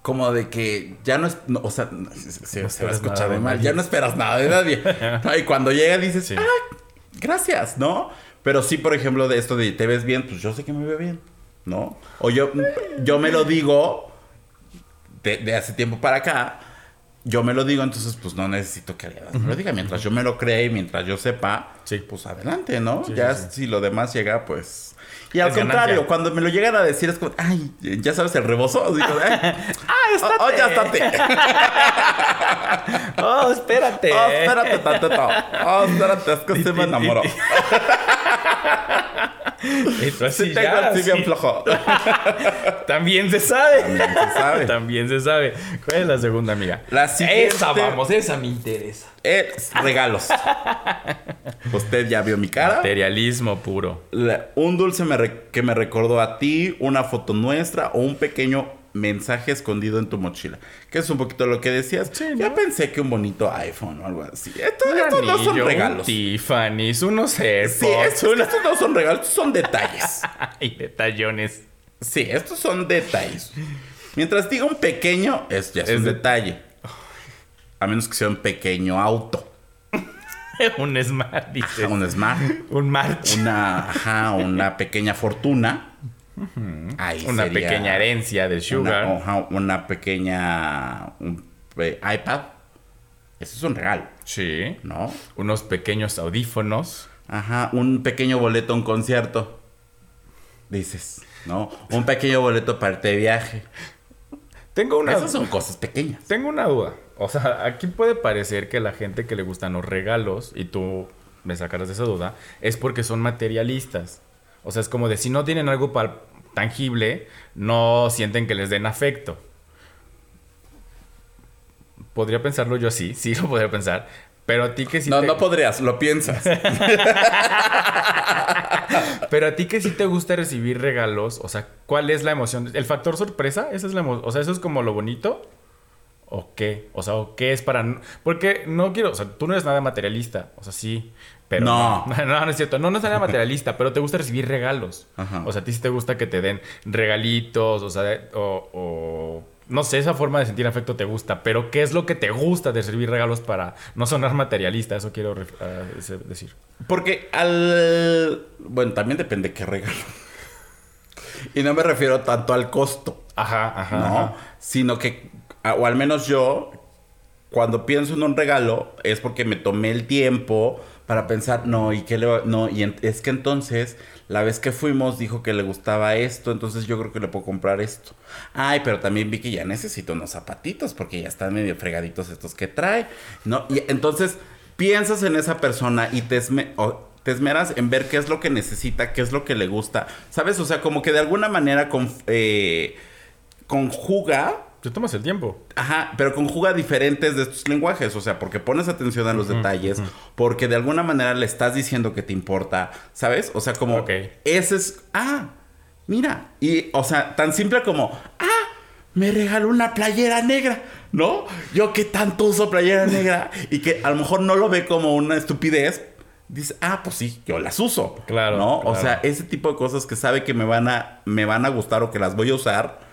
Como de que ya no es. no, o sea, no, se, se- se va a escuchar de mal. Ya no esperas nada de nadie. No, [LAUGHS] y cuando llega dices, Sí. ah, gracias, ¿no? Pero sí, por ejemplo, de esto de te ves bien, pues yo sé que me veo bien, ¿no? O yo, yo me lo digo de, de hace tiempo para acá. Yo me lo digo, entonces pues no necesito que alguien me lo diga. Mientras yo me lo cree y mientras yo sepa, Sí. pues adelante, ¿no? Sí, ya sí, si lo demás llega, pues... Y al Es contrario, ganancia. cuando me lo llegan a decir es como, ay, ya sabes el rebozo. Como, "Ay, [LAUGHS] ¡Ah, oh, oh, ya estate. [LAUGHS] ¡Oh, espérate! Oh, espérate tantito. Oh, espérate, es que se me enamoró. [LAUGHS] Tú así tengo ya, así bien flojo. [LAUGHS] También se sabe. También se sabe. También se sabe. ¿Cuál es la segunda amiga? La siguiente- Esa vamos, esa me interesa. Es regalos. Usted ya vio mi cara. Materialismo puro. La- un dulce me re- que me recordó a ti, una foto nuestra o un pequeño mensaje escondido en tu mochila. Que es un poquito lo que decías. Sí, Ya ¿no? pensé que un bonito iPhone o algo así. Esto- Un estos no son anillo, un regalos. Tiffany's, unos AirPods. Sí, estos, estos no son regalos, estos son detalles. [LAUGHS] y detallones. Sí, estos son detalles. Mientras diga un pequeño, es, ya es, Es un de- detalle. A menos que sea un pequeño auto. [LAUGHS] un Smart, dices. Ajá, un smart. Un March. Una, ajá, una pequeña fortuna. Ahí Una sería pequeña herencia de Una, Sugar. una pequeña un, eh, iPad. Ese es un regalo, Sí. ¿no? Unos pequeños audífonos. Ajá, un pequeño boleto a un concierto. Dices, ¿no? Un pequeño boleto para irte de viaje. Tengo una, Esas son cosas pequeñas. tengo una duda. O sea, aquí puede parecer que la gente que le gustan los regalos, y tú me sacarás de esa duda, es porque son materialistas. O sea, es como de si no tienen algo tangible, no sienten que les den afecto. Podría pensarlo yo así, sí lo podría pensar. Pero a ti que sí no, te... no podrías, lo piensas. [LAUGHS] Pero a ti que sí te gusta recibir regalos, o sea, ¿cuál es la emoción? ¿El factor sorpresa? ¿Esa es la o sea, eso es como lo bonito? ¿O qué? O sea, ¿o qué es para porque no quiero, o sea, tú no eres nada materialista, o sea, sí, pero No. no, [LAUGHS] no, no es cierto, no no es nada materialista, pero te gusta recibir regalos. Ajá. O sea, a ti sí te gusta que te den regalitos, o sea, de- o, o- no sé, esa forma de sentir afecto te gusta, pero ¿qué es lo que te gusta de recibir regalos para no sonar materialista? Eso quiero ese- decir. Porque al. Bueno, también depende qué regalo. [LAUGHS] Y no me refiero tanto al costo, Ajá, ajá. ¿no? ajá. Sino que, o al menos yo, cuando pienso en un regalo es porque me tomé el tiempo para pensar, no, y qué le va- no, y es que entonces la vez que fuimos dijo que le gustaba esto, entonces yo creo que le puedo comprar esto. Ay, pero también vi que ya necesito unos zapatitos porque ya están medio fregaditos estos que trae, ¿no? Y entonces piensas en esa persona y te, te esmeras en ver qué es lo que necesita, qué es lo que le gusta, ¿sabes? O sea, como que de alguna manera eh, conjuga Te tomas el tiempo. Ajá, pero conjuga diferentes de estos lenguajes, o sea, porque pones atención a los detalles, porque de alguna manera le estás diciendo que te importa, ¿sabes? O sea, como Ok. ese es, ah, mira, y o sea, tan simple como, ah, me regaló una playera negra, ¿no? Yo que tanto uso playera [LAUGHS] negra y que a lo mejor no lo ve como una estupidez, dice, ah, pues sí, yo las uso, Claro, ¿no? O claro. sea, ese tipo de cosas que sabe que me van a me van a gustar o que las voy a usar.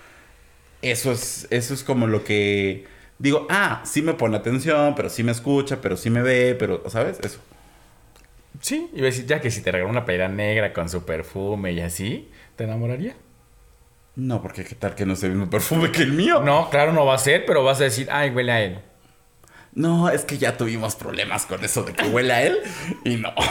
Eso es, eso es como lo que digo, ah, sí me pone atención, pero sí me escucha, pero sí me ve, pero, ¿sabes? Eso. Sí, iba a decir, ya que si te regaló una playera negra con su perfume y así, ¿te enamoraría? No, porque qué tal que no es el mismo perfume que el mío. No, claro, no va a ser, pero vas a decir, ay, huele a él. No, es que ya tuvimos problemas con eso de que huele a él y no. [LAUGHS]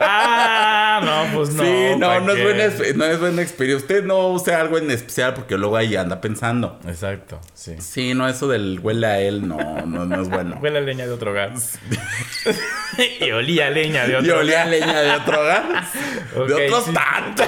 Ah, no, pues no. sí, no, ¿pa' no es, buena, no es buena experiencia. Usted no use algo en especial porque luego ahí anda pensando. Exacto, sí. Sí, no, eso del huele a él, no, no, no es bueno. [LAUGHS] Huele a leña de otro hogar. [LAUGHS] y olía leña de otro Yo olía a leña de otro hogar. De otros sí. tantos.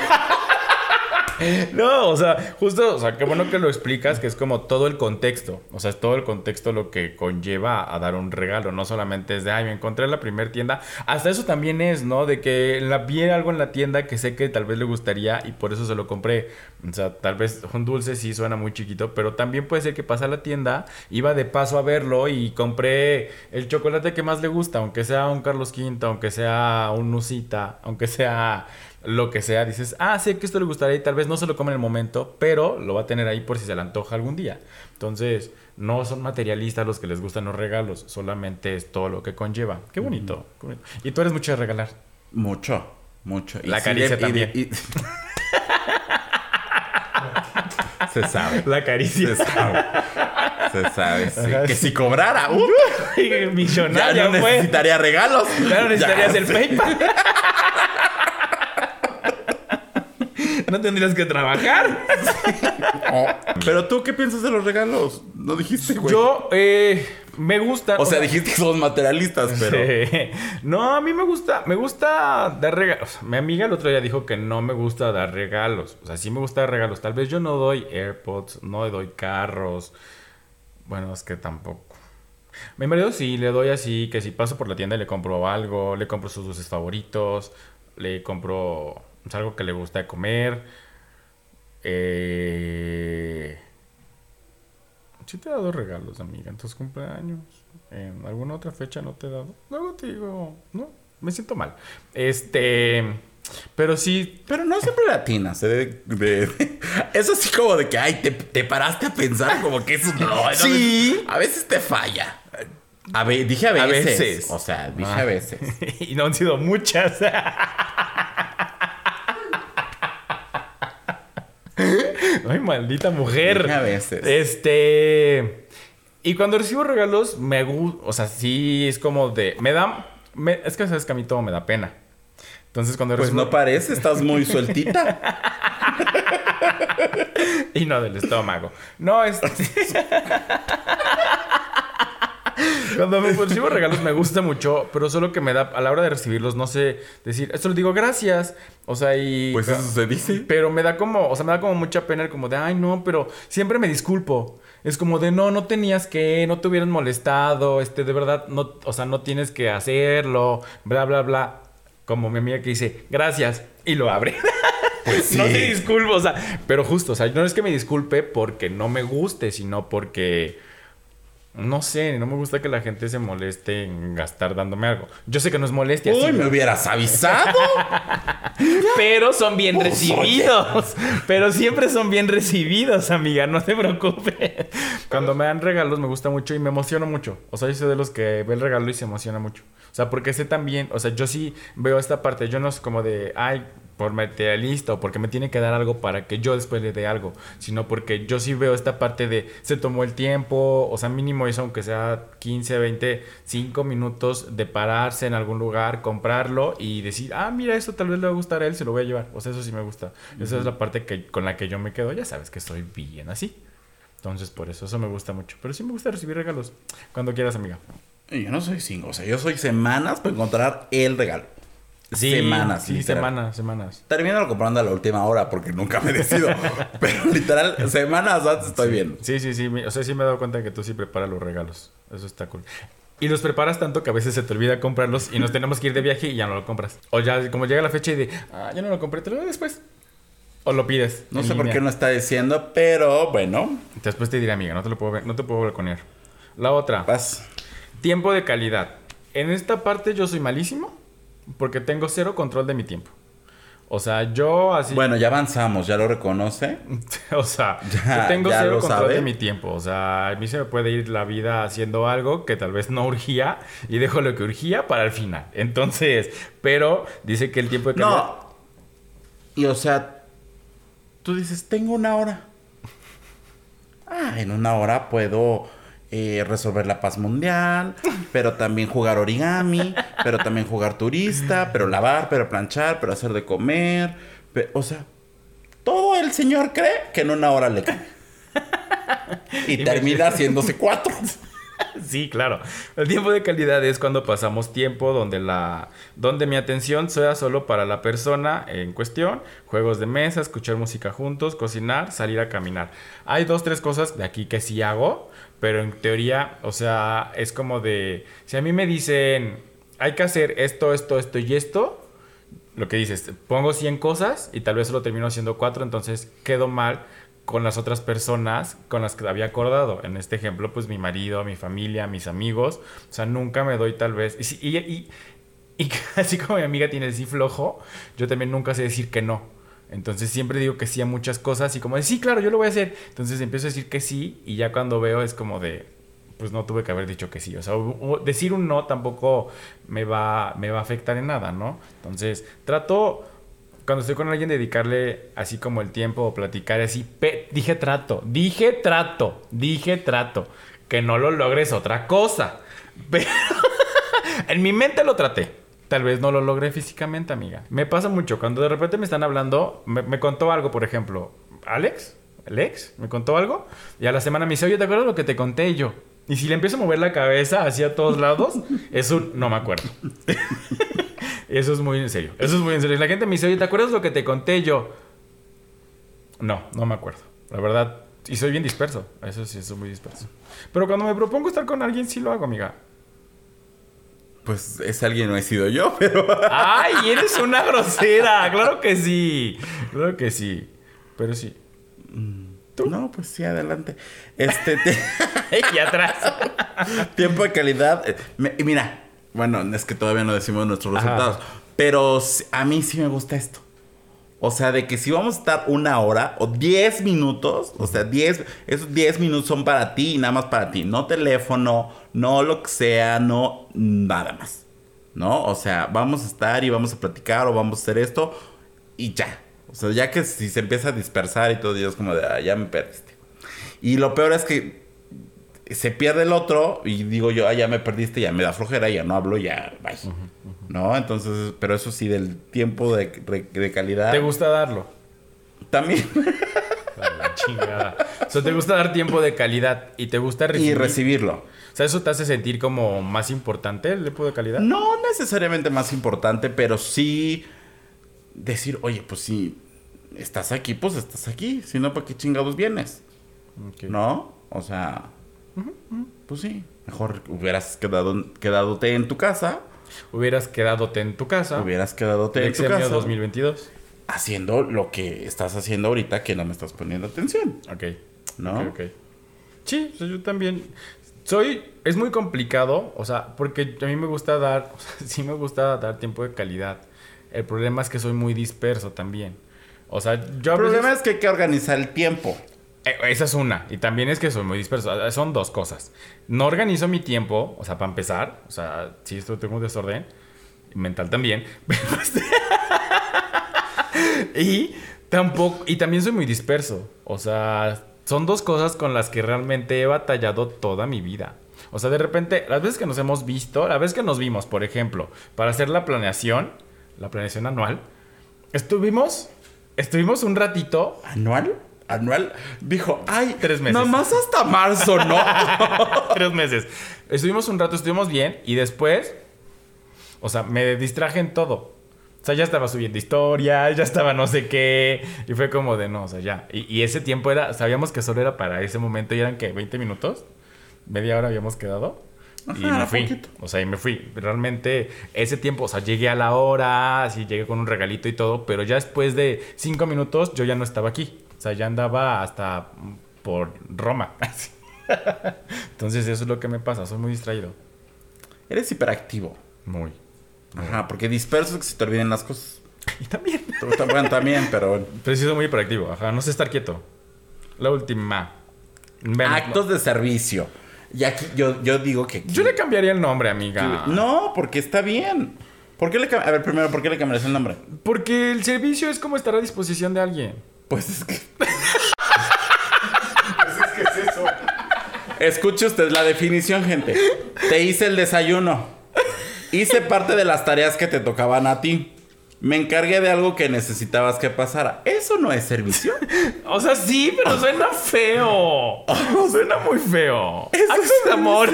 [LAUGHS] No, o sea, justo, o sea, qué bueno que lo explicas, que es como todo el contexto. O sea, es todo el contexto lo que conlleva a dar un regalo. No solamente es de, ay, me encontré en la primera tienda. Hasta eso también es, ¿no? De que la, vi algo en la tienda que sé que tal vez le gustaría y por eso se lo compré. O sea, tal vez un dulce sí suena muy chiquito, pero también puede ser que pasa a la tienda, iba de paso a verlo y compré el chocolate que más le gusta, aunque sea un Carlos V, aunque sea un Nusita, aunque sea lo que sea, dices, ah, sé que esto le gustaría y tal vez no se lo come en el momento, pero lo va a tener ahí por si se le antoja algún día. Entonces, no son materialistas los que les gustan los regalos, solamente es todo lo que conlleva. Qué bonito. Y tú eres mucho de regalar. Mucho, mucho. Y La sí, caricia y de- también. y- Se sabe. La caricia. Se sabe. Se sabe, sí. Que sí. si cobrara, uh, [LAUGHS] ya Millonaria, no pues. necesitaría regalos. Ya no necesitarías Ya el sé. PayPal. [LAUGHS] no tendrías que trabajar. [LAUGHS] Oh. Pero tú, ¿qué piensas de los regalos? No dijiste, güey. Yo, eh, me gusta. O sea, dijiste que somos materialistas, pero. Sí. [LAUGHS] No, a mí me gusta, me gusta dar regalos. Mi amiga el otro día dijo que no me gusta dar regalos. O sea, sí me gusta dar regalos. Tal vez yo no doy AirPods, no doy carros. Bueno, es que tampoco. Mi marido sí, le doy así, que si paso por la tienda y le compro algo, le compro sus dulces favoritos, le compro pues, algo que le gusta comer. Eh... Sí te he dado regalos, amiga, en tus cumpleaños. ¿En alguna otra fecha no te he dado? Luego te digo, no, me siento mal. Este, pero sí, Pero no siempre latinas. ¿eh? De, de- [LAUGHS] de- eso así como de que, ay, te, te paraste a pensar como que eso no. Sí. A veces te falla. A dije a A veces. veces. O sea, dije Ah. a veces. [LAUGHS] y no han sido muchas. [LAUGHS] [LAUGHS] Ay, maldita mujer. A veces. Este. Y cuando recibo regalos, me gusta. O sea, sí es como de. Me da. me- es que sabes que a mí todo me da pena. Entonces, cuando Pues recibo. no parece, estás muy sueltita. [LAUGHS] Y no del estómago. No, este. [LAUGHS] Cuando me recibo regalos me gusta mucho, pero solo que me da, a la hora de recibirlos, no sé decir, esto les digo gracias. O sea, y. Pues eso se dice. Pero me da como, o sea, me da como mucha pena, el como de, ay, no, pero siempre me disculpo. Es como de, no, no tenías que, no te hubieran molestado, este, de verdad, no, o sea, no tienes que hacerlo, bla, bla, bla. Como mi amiga que dice, gracias, y lo abre. Pues [LAUGHS] No sí. te disculpo, o sea, pero justo, o sea, no es que me disculpe porque no me guste, sino porque, no sé, no me gusta que la gente se moleste en gastar dándome algo. Yo sé que no es molestia, Uy, sí, me hubieras avisado. [LAUGHS] pero son bien recibidos. Pero siempre son bien recibidos, amiga, no te preocupes. Cuando me dan regalos me gusta mucho y me emociono mucho. O sea, yo soy de los que ve el regalo y se emociona mucho. O sea, porque sé también, o sea, yo sí veo esta parte, yo no es como de, ay, por materialista o porque me tiene que dar algo para que yo después le dé algo, sino porque yo sí veo esta parte de se tomó el tiempo, o sea, mínimo eso aunque sea 15, 20, 5 minutos de pararse en algún lugar, comprarlo y decir, ah, mira, esto tal vez le va a gustar a él, se lo voy a llevar. O sea, eso sí me gusta. Esa es la parte que, con la que yo me quedo, ya sabes que soy bien así. Entonces, por eso, eso me gusta mucho. Pero sí me gusta recibir regalos. Cuando quieras, amiga. Yo no soy cinco, o sea, yo soy semanas para encontrar el regalo. Semanas, sí, literal. semanas, semanas. Termino comprando a la última hora porque nunca me decido. [LAUGHS] Pero literal, semanas antes estoy viendo. Sí, sí, sí. O sea, sí me he dado cuenta de que tú sí preparas los regalos. Eso está cool. Y los preparas tanto que a veces se te olvida comprarlos y nos [LAUGHS] tenemos que ir de viaje y ya no lo compras. O ya, como llega la fecha y de, ah, ya no lo compré, te lo doy después. O lo pides. No sé por qué no está diciendo, pero bueno, Después te diré, amiga, no te lo puedo ver, no te puedo balconear. La otra, vas. tiempo de calidad. En esta parte yo soy malísimo porque tengo cero control de mi tiempo. O sea, yo así... Bueno, ya avanzamos, ya lo reconoce. [LAUGHS] O sea, Ya- yo tengo ya cero control sabe. de mi tiempo. O sea, a mí se me puede ir la vida haciendo algo que tal vez no urgía y dejo lo que urgía para el final. Entonces, pero dice que el tiempo de calidad. No. Y o sea, tú dices, tengo una hora. Ah, en una hora puedo eh, resolver la paz mundial, pero también jugar origami, pero también jugar turista, pero lavar, pero planchar, pero hacer de comer. pe- o sea, todo el señor cree que en una hora le cae. Y termina haciéndose cuatro. Sí, claro. El tiempo de calidad es cuando pasamos tiempo donde la donde mi atención sea solo para la persona en cuestión, juegos de mesa, escuchar música juntos, cocinar, salir a caminar. Hay dos tres cosas de aquí que sí hago, pero en teoría, o sea, es como de si a mí me dicen, hay que hacer esto, esto, esto y esto, lo que dices, pongo 100 cosas y tal vez solo termino haciendo 4, entonces quedo mal con las otras personas con las que había acordado. En este ejemplo, pues mi marido, mi familia, mis amigos. O sea, nunca me doy tal vez... Y, y, y, y [LAUGHS] así como mi amiga tiene el sí flojo, yo también nunca sé decir que no. Entonces siempre digo que sí a muchas cosas y como de, sí, claro, yo lo voy a hacer. Entonces empiezo a decir que sí y ya cuando veo es como de, pues no tuve que haber dicho que sí. O sea, decir un no tampoco me va, me va a afectar en nada, ¿no? Entonces, trato, cuando estoy con alguien, dedicarle así como el tiempo o platicar así. dije trato, dije trato, dije trato. Que no lo logres otra cosa. [LAUGHS] Pero en mi mente lo traté. Tal vez no lo logré físicamente, amiga. Me pasa mucho. Cuando de repente me están hablando, me, contó algo, por ejemplo, Alex, Alex, me contó algo. Y a la semana me dice, oye, ¿te acuerdas lo que te conté yo? Y si le empiezo a mover la cabeza hacia todos lados, [LAUGHS] es un no me acuerdo. [LAUGHS] Eso es muy en serio. Eso es muy en serio. La gente me dice, oye, ¿te acuerdas lo que te conté yo? No, no me acuerdo. La verdad. Y soy bien disperso. Eso sí, soy muy disperso. Pero cuando me propongo estar con alguien, sí lo hago, amiga. Pues ese alguien no he sido yo, [LAUGHS] pero. ¡Ay, eres una grosera! Claro que sí. Claro que sí. Pero sí. No, pues sí, adelante. Este te- [LAUGHS] y atrás. [LAUGHS] tiempo de calidad. eh, mira, bueno, es que todavía no decimos nuestros Ajá. resultados. Pero a mí sí me gusta esto. O sea, de que si vamos a estar una hora o 10 minutos, o sea, 10, esos 10 minutos son para ti y nada más para ti. No teléfono, no lo que sea, no nada más. ¿No? O sea, vamos a estar y vamos a platicar o vamos a hacer esto y ya. O sea, ya que si se empieza a dispersar y todo, y es como de, ah, ya me perdiste. Y lo peor es que se pierde el otro y digo yo, ah, ya me perdiste, ya me da flojera, ya no hablo, ya, bye. ¿No? Entonces, pero eso sí, del tiempo de, calidad. ¿Te gusta darlo? También. [LAUGHS] La chingada. O sea, te gusta dar tiempo de calidad y te gusta recibir. y recibirlo. O sea, eso te hace sentir como más importante el tiempo de calidad. No necesariamente más importante, pero sí decir, oye, pues si estás aquí, pues estás aquí. Si no, ¿para qué chingados vienes? ¿No? O sea, pues sí. Mejor hubieras quedado, quedadote en tu casa. Hubieras quedadote en tu casa. Hubieras quedadote en tu casa. 2022. Haciendo lo que estás haciendo ahorita que no me estás poniendo atención. Ok. ¿No? Ok. Sí, yo también. Soy. Es muy complicado, o sea, porque a mí me gusta dar. [LAUGHS] O sea, sí me gusta dar tiempo de calidad. El problema es que soy muy disperso también. O sea, yo El problema veces- es que hay que organizar el tiempo. Eh, Esa es una. Y también es que soy muy disperso. Ah, Son dos cosas. No organizo mi tiempo, o sea, para empezar. O sea, sí, esto tengo un desorden. Mental también. [LAUGHS] Este- y tampoco, y también soy muy disperso. O sea, son dos cosas con las que realmente he batallado toda mi vida. O sea, de repente, las veces que nos hemos visto, la vez que nos vimos, por ejemplo, para hacer la planeación, la planeación anual, estuvimos, estuvimos un ratito. ¿Anual? ¿Anual? Dijo, ay, Tres meses. Nomás hasta marzo, ¿no? [LAUGHS] tres meses. Estuvimos un rato, estuvimos bien y después, o sea, me distraje en todo. O sea, ya estaba subiendo historias, ya estaba no sé qué. Y fue como de no, o sea, ya. Y, y ese tiempo era, sabíamos que solo era para ese momento y eran que 20 minutos, media hora habíamos quedado. y Ajá, me fui. poquito. O sea, y me fui. Realmente ese tiempo, o sea, llegué a la hora, así llegué con un regalito y todo, pero ya después de cinco minutos yo ya no estaba aquí. O sea, ya andaba hasta por Roma. [LAUGHS] Entonces eso es lo que me pasa, soy muy distraído. Eres hiperactivo. Muy. Ajá, porque disperso es que se te olviden las cosas. Y también. Tú también, pero... Pero sí soy muy hiperactivo, ajá, no sé estar quieto. La última. Ven, Actos de servicio. Y aquí yo, yo digo que... Yo le cambiaría el nombre, amiga. No, porque está bien. ¿Por qué le A ver, primero, ¿por qué le cambiarías el nombre? Porque el servicio es como estar a disposición de alguien. Pues es que... [LAUGHS] Pues es que es eso. Escuche usted la definición, gente. Te hice el desayuno. Hice parte de las tareas que te tocaban a ti. Me encargué de algo que necesitabas que pasara. ¿Eso no es servicio? O sea, sí, pero suena feo. [LAUGHS] Suena muy feo. Eso es de amor.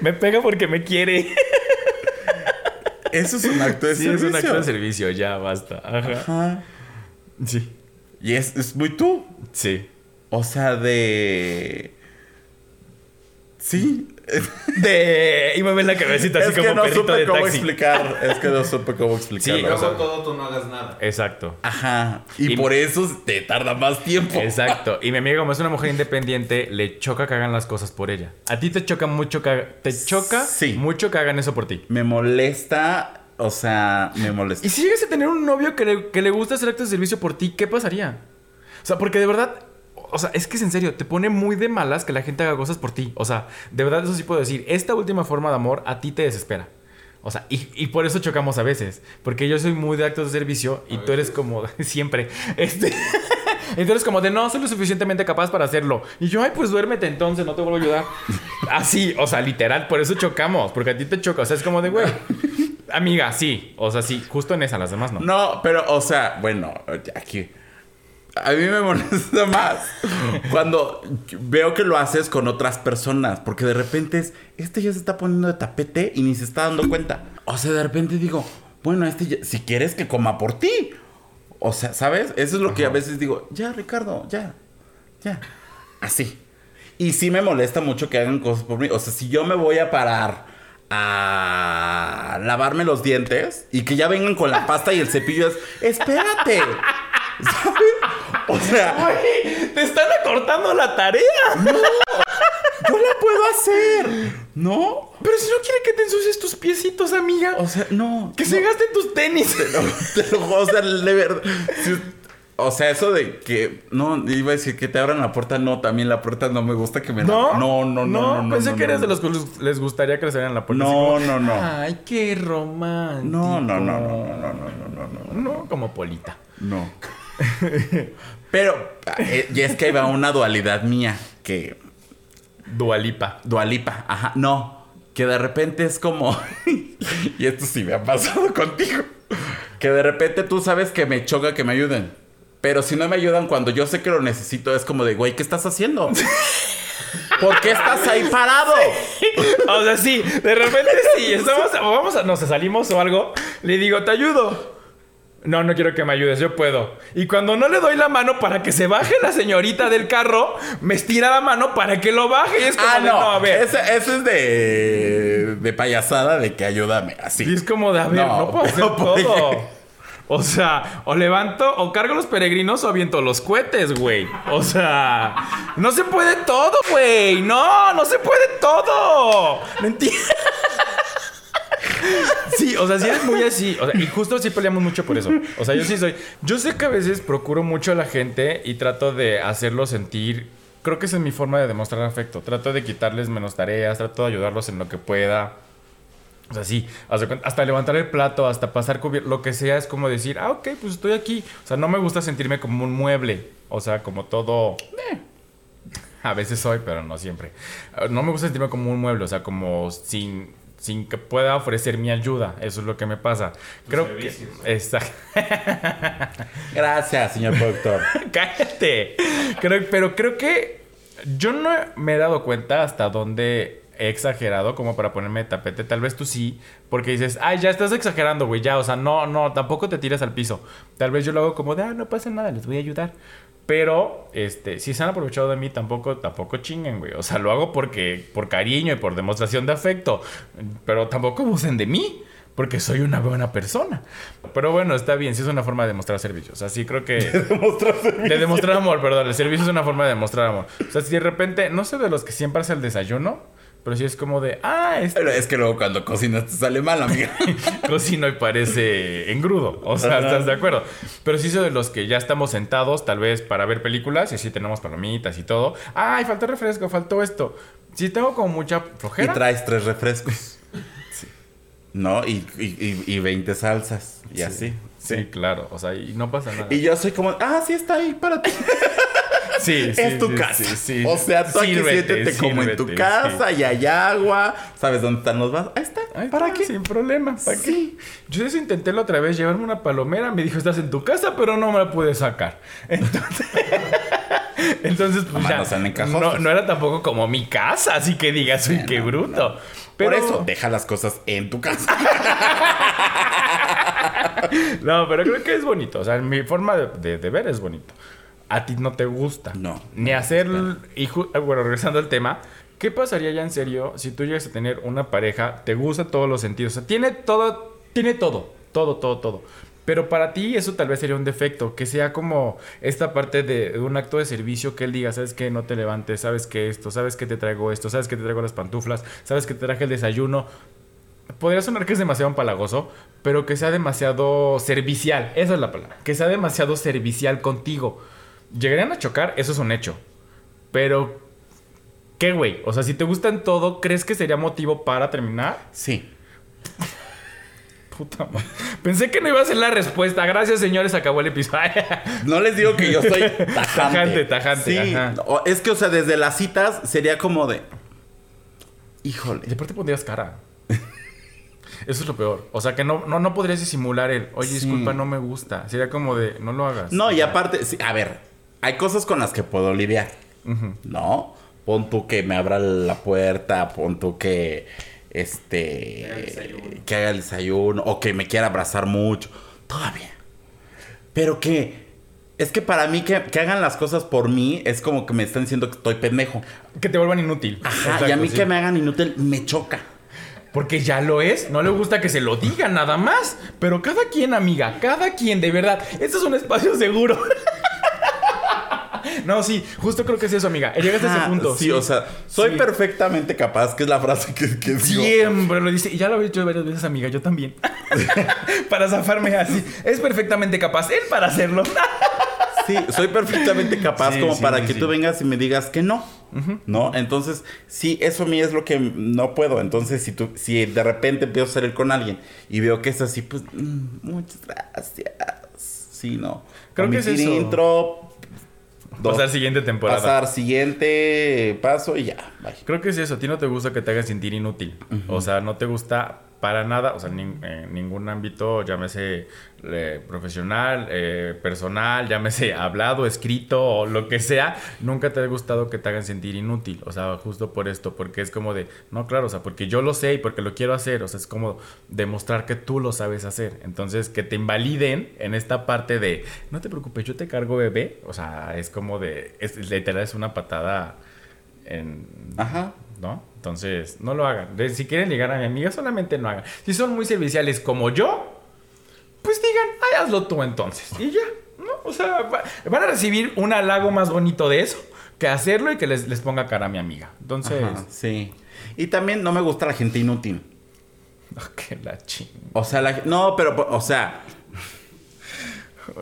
me pega porque me quiere. Eso es un acto de Sí, es servicio. un acto de servicio, ya basta. Ajá. Ajá. Sí. Y es, es muy tú. Sí. O sea, de... Sí. De. Y mueve la cabecita así es como que no perrito supe de cómo taxi. explicar. Es que no supe cómo Sí, explicarlo. o sea, Luego todo, tú no hagas nada. Exacto. Ajá. Y, Y- por eso te tarda más tiempo. Exacto. Y mi amiga, como es una mujer independiente, le choca que hagan las cosas por ella. A ti te choca mucho que te choca Sí. mucho que hagan eso por ti. Me molesta. O sea, me molesta. Y si llegas a tener un novio que le, que le gusta hacer actos de servicio por ti, ¿qué pasaría? O sea, porque de verdad, o sea, es que es en serio, te pone muy de malas que la gente haga cosas por ti. O sea, de verdad eso sí puedo decir, esta última forma de amor a ti te desespera. O sea, y, y por eso chocamos a veces. Porque yo soy muy de actos de servicio y tú eres como [LAUGHS] siempre. Este. [LAUGHS] Entonces, como de no soy lo suficientemente capaz para hacerlo. Y yo, ay, pues duérmete entonces, no te vuelvo a ayudar. [LAUGHS] Así, o sea, literal, por eso chocamos. Porque a ti te choca. O sea, es como de, güey, amiga, sí. O sea, sí, justo en esa, las demás no. No, pero, o sea, bueno, aquí. A mí me [LAUGHS] molesta más cuando veo que lo haces con otras personas. Porque de repente es, este ya se está poniendo de tapete y ni se está dando cuenta. O sea, de repente digo, bueno, este ya- si quieres que coma por ti. O sea, ¿sabes? Eso es lo que a veces digo, ya, Ricardo, ya, ya. Así. Y sí me molesta mucho que hagan cosas por mí. O sea, si yo me voy a parar a lavarme los dientes y que ya vengan con la pasta y el cepillo es, espérate. [LAUGHS] ¿Sabes? O sea, te están acortando la tarea. yo la puedo hacer. ¿No? Pero si no quiere que te ensucies tus piecitos, amiga. O sea, no. que no. se gasten tus tenis. Te lo juro, o sea, de verdad. si- o sea, eso de que. No, iba a decir que te abran la puerta. No, también la puerta no me gusta que me la- ¿No? No, no, no. No, no, pensé no, que eres no, de los que les- gustaría que les abrieran la puerta. No, como, no, no. Ay, qué romántico. No, no, no, no, no, no, no, no, no, no. No, como Polita. No. [LAUGHS] Pero, eh, y es que va una dualidad mía que. Dualipa. Dualipa, ajá, no. Que de repente es como. [LAUGHS] y esto sí me ha pasado contigo. Que de repente tú sabes que me choca que me ayuden. Pero si no me ayudan cuando yo sé que lo necesito, es como de, güey, ¿qué estás haciendo? ¿Por qué estás ahí parado? o sea, sí, de repente sí, estamos, o vamos a, no sé, salimos o algo, le digo, te ayudo. No, no quiero que me ayudes, yo puedo. Y cuando no le doy la mano para que se baje la señorita del carro, me estira la mano para que lo baje. Y es como Ah, de, no, no, a ver. Ese es de, de payasada de que ayúdame, así. Y es como de, a ver, no, No, puedo [LAUGHS] hacer pero ¿por todo. O sea, o levanto, o cargo los peregrinos o aviento los cohetes, güey. O sea, no se puede todo, güey. No, no se puede todo. ¿Me entiendes? Sí, o sea, sí eres muy así. O sea, y justo sí peleamos mucho por eso. O sea, yo sí soy. Yo sé que a veces procuro mucho a la gente y trato de hacerlo sentir. Creo que esa es mi forma de demostrar afecto. Trato de quitarles menos tareas, trato de ayudarlos en lo que pueda. O sea, sí, hasta levantar el plato, hasta pasar cubierto, lo que sea, es como decir, ah, ok, pues estoy aquí. O sea, no me gusta sentirme como un mueble. O sea, como todo. eh, A veces soy, pero no siempre. Eh, No me gusta sentirme como un mueble, o sea, como sin, sin que pueda ofrecer mi ayuda. Eso es lo que me pasa. Creo que. servicios. Exacto. [LAUGHS] Gracias, señor productor. [LAUGHS] Cállate. Creo, pero creo que yo no me he dado cuenta hasta dónde exagerado como para ponerme de tapete. Tal vez tú sí, porque dices, ay, ya estás exagerando, güey, ya, o sea, no, no, tampoco te tiras al piso. Tal vez yo lo hago como de, ah, no pasa nada, les voy a ayudar. Pero, este, si se han aprovechado de mí, tampoco, tampoco chinguen, güey. O sea, lo hago porque, por cariño y por demostración de afecto. Pero tampoco abusen de mí. Porque soy una buena persona. Pero bueno, está bien, sí es una forma de demostrar servicio. O sea, sí creo que. [LAUGHS] De demostrar amor, perdón. El servicio es una forma de demostrar amor. O sea, si de repente, no sé de los que siempre hace el desayuno, pero sí es como de, ah, este Pero es que luego cuando cocinas te sale mal, amiga. [LAUGHS] cocino y parece engrudo. O sea. ¿estás de acuerdo? Pero sí soy de los que ya estamos sentados, tal vez para ver películas, y así tenemos palomitas y todo. Ay, faltó refresco, faltó esto. Si tengo como mucha y flojera. traes tres refrescos. [LAUGHS] ¿No? Y, y, y, y 20 salsas. Y así. Sí, claro. O sea, y no pasa nada. Y yo soy como, ah, sí está ahí para ti. [LAUGHS] Sí, [LAUGHS] sí, es tu sí, casa. sí, sí. O sea, tú aquí Sírvete, siéntete como en tu sírvete, casa y hay agua. ¿Sabes dónde están los vasos? Ahí está. Ahí ¿Para está, qué? Sin problema. ¿Para Sí. qué? Yo eso intenté la otra vez llevarme una palomera. Me dijo, estás en tu casa, pero no me la pude sacar. [LAUGHS] Entonces, [LAUGHS] entonces pues Mamá, ya. no. No, no era tampoco como mi casa, así que digas, uy, qué bruto. Pero, Por eso, deja las cosas en tu casa. No, pero creo que es bonito. O sea, mi forma de, de- de ver es bonito. A ti no te gusta. No, Ni hacer. Y eh, bueno, regresando al tema. ¿Qué pasaría ya en serio si tú llegas a tener una pareja, te gusta todos los sentidos? O sea, tiene todo, tiene todo, todo, todo, todo. Pero para ti eso tal vez sería un defecto, que sea como esta parte de, de un acto de servicio que él diga, sabes que no te levantes, sabes que esto, sabes que te traigo esto, sabes que te traigo las pantuflas, sabes que te traje el desayuno. Podría sonar que es demasiado empalagoso, pero que sea demasiado servicial. Esa es la palabra. Que sea demasiado servicial contigo. Llegarían a chocar, eso es un hecho. Pero, ¿qué, güey? O sea, si te gustan todo, ¿crees que sería motivo para terminar? Sí. Puta madre. Pensé que no iba a ser la respuesta. Gracias, señores. Acabó el episodio. [LAUGHS] No les digo que yo soy tajante. Tajante, tajante, Sí. ajá. Es que, o sea, desde las citas sería como de. Híjole. Y aparte pondrías cara. Eso es lo peor. O sea, que no, no, no podrías disimular el, oye, Sí. disculpa, no me gusta. Sería como de, no lo hagas. No, y aparte, sí, a ver, hay cosas con las que puedo lidiar. ¿No? Pon tú que me abra la puerta, pon tú que. Este. Que haga el desayuno. o que me quiera abrazar mucho. Todavía. Pero que. Es que para mí que, que hagan las cosas por mí es como que me están diciendo que estoy pendejo. Que te vuelvan inútil. Ajá, y a mí sí. que me hagan inútil me choca. Porque ya lo es. No le gusta que se lo diga nada más. Pero cada quien, amiga. Cada quien, de verdad. Este es un espacio seguro. [LAUGHS] no, sí. Justo creo que es eso, amiga. Llegaste a ese punto. Sí, o sea, soy Sí. perfectamente capaz, que es la frase que, que digo. Siempre lo dice. Y ya lo he dicho varias veces, amiga. Yo también. [LAUGHS] para zafarme así. Es perfectamente capaz él para hacerlo. Sí, soy perfectamente capaz Sí, como para que tú vengas y me digas que no. ¿No? Entonces, sí, eso a mí es lo que no puedo. Entonces, si tú, si de repente empiezo a salir con alguien y veo que es así, pues, mm, muchas gracias. Sí, no. Creo que es eso. intro. Dos, Pasar siguiente temporada. pasar siguiente paso y ya. Bye. Creo que es eso. A ti no te gusta que te hagan sentir inútil. O sea, no te gusta para nada, o sea, en ningún ámbito, llámese eh, profesional, eh, personal, llámese [LAUGHS] hablado, escrito o lo que sea, nunca te ha gustado que te hagan sentir inútil. O sea, justo por esto, porque es como de, no, claro, o sea, porque yo lo sé y porque lo quiero hacer. O sea, es como demostrar que tú lo sabes hacer. Entonces, que te invaliden en esta parte de, no te preocupes, yo te cargo bebé. O sea, es como de, es, literal, es una patada en, Ajá. ¿No? Entonces, no lo hagan. Si quieren ligar a mi amiga, solamente no hagan. Si son muy serviciales como yo, pues digan, ay, hazlo tú entonces. Y ya, ¿no? O sea, va- van a recibir un halago más bonito de eso que hacerlo y que les, les ponga cara a mi amiga. Entonces, Ajá, sí. Y también no me gusta la gente inútil. oh, [LAUGHS] que la ching. O sea, la, no, pero, o sea,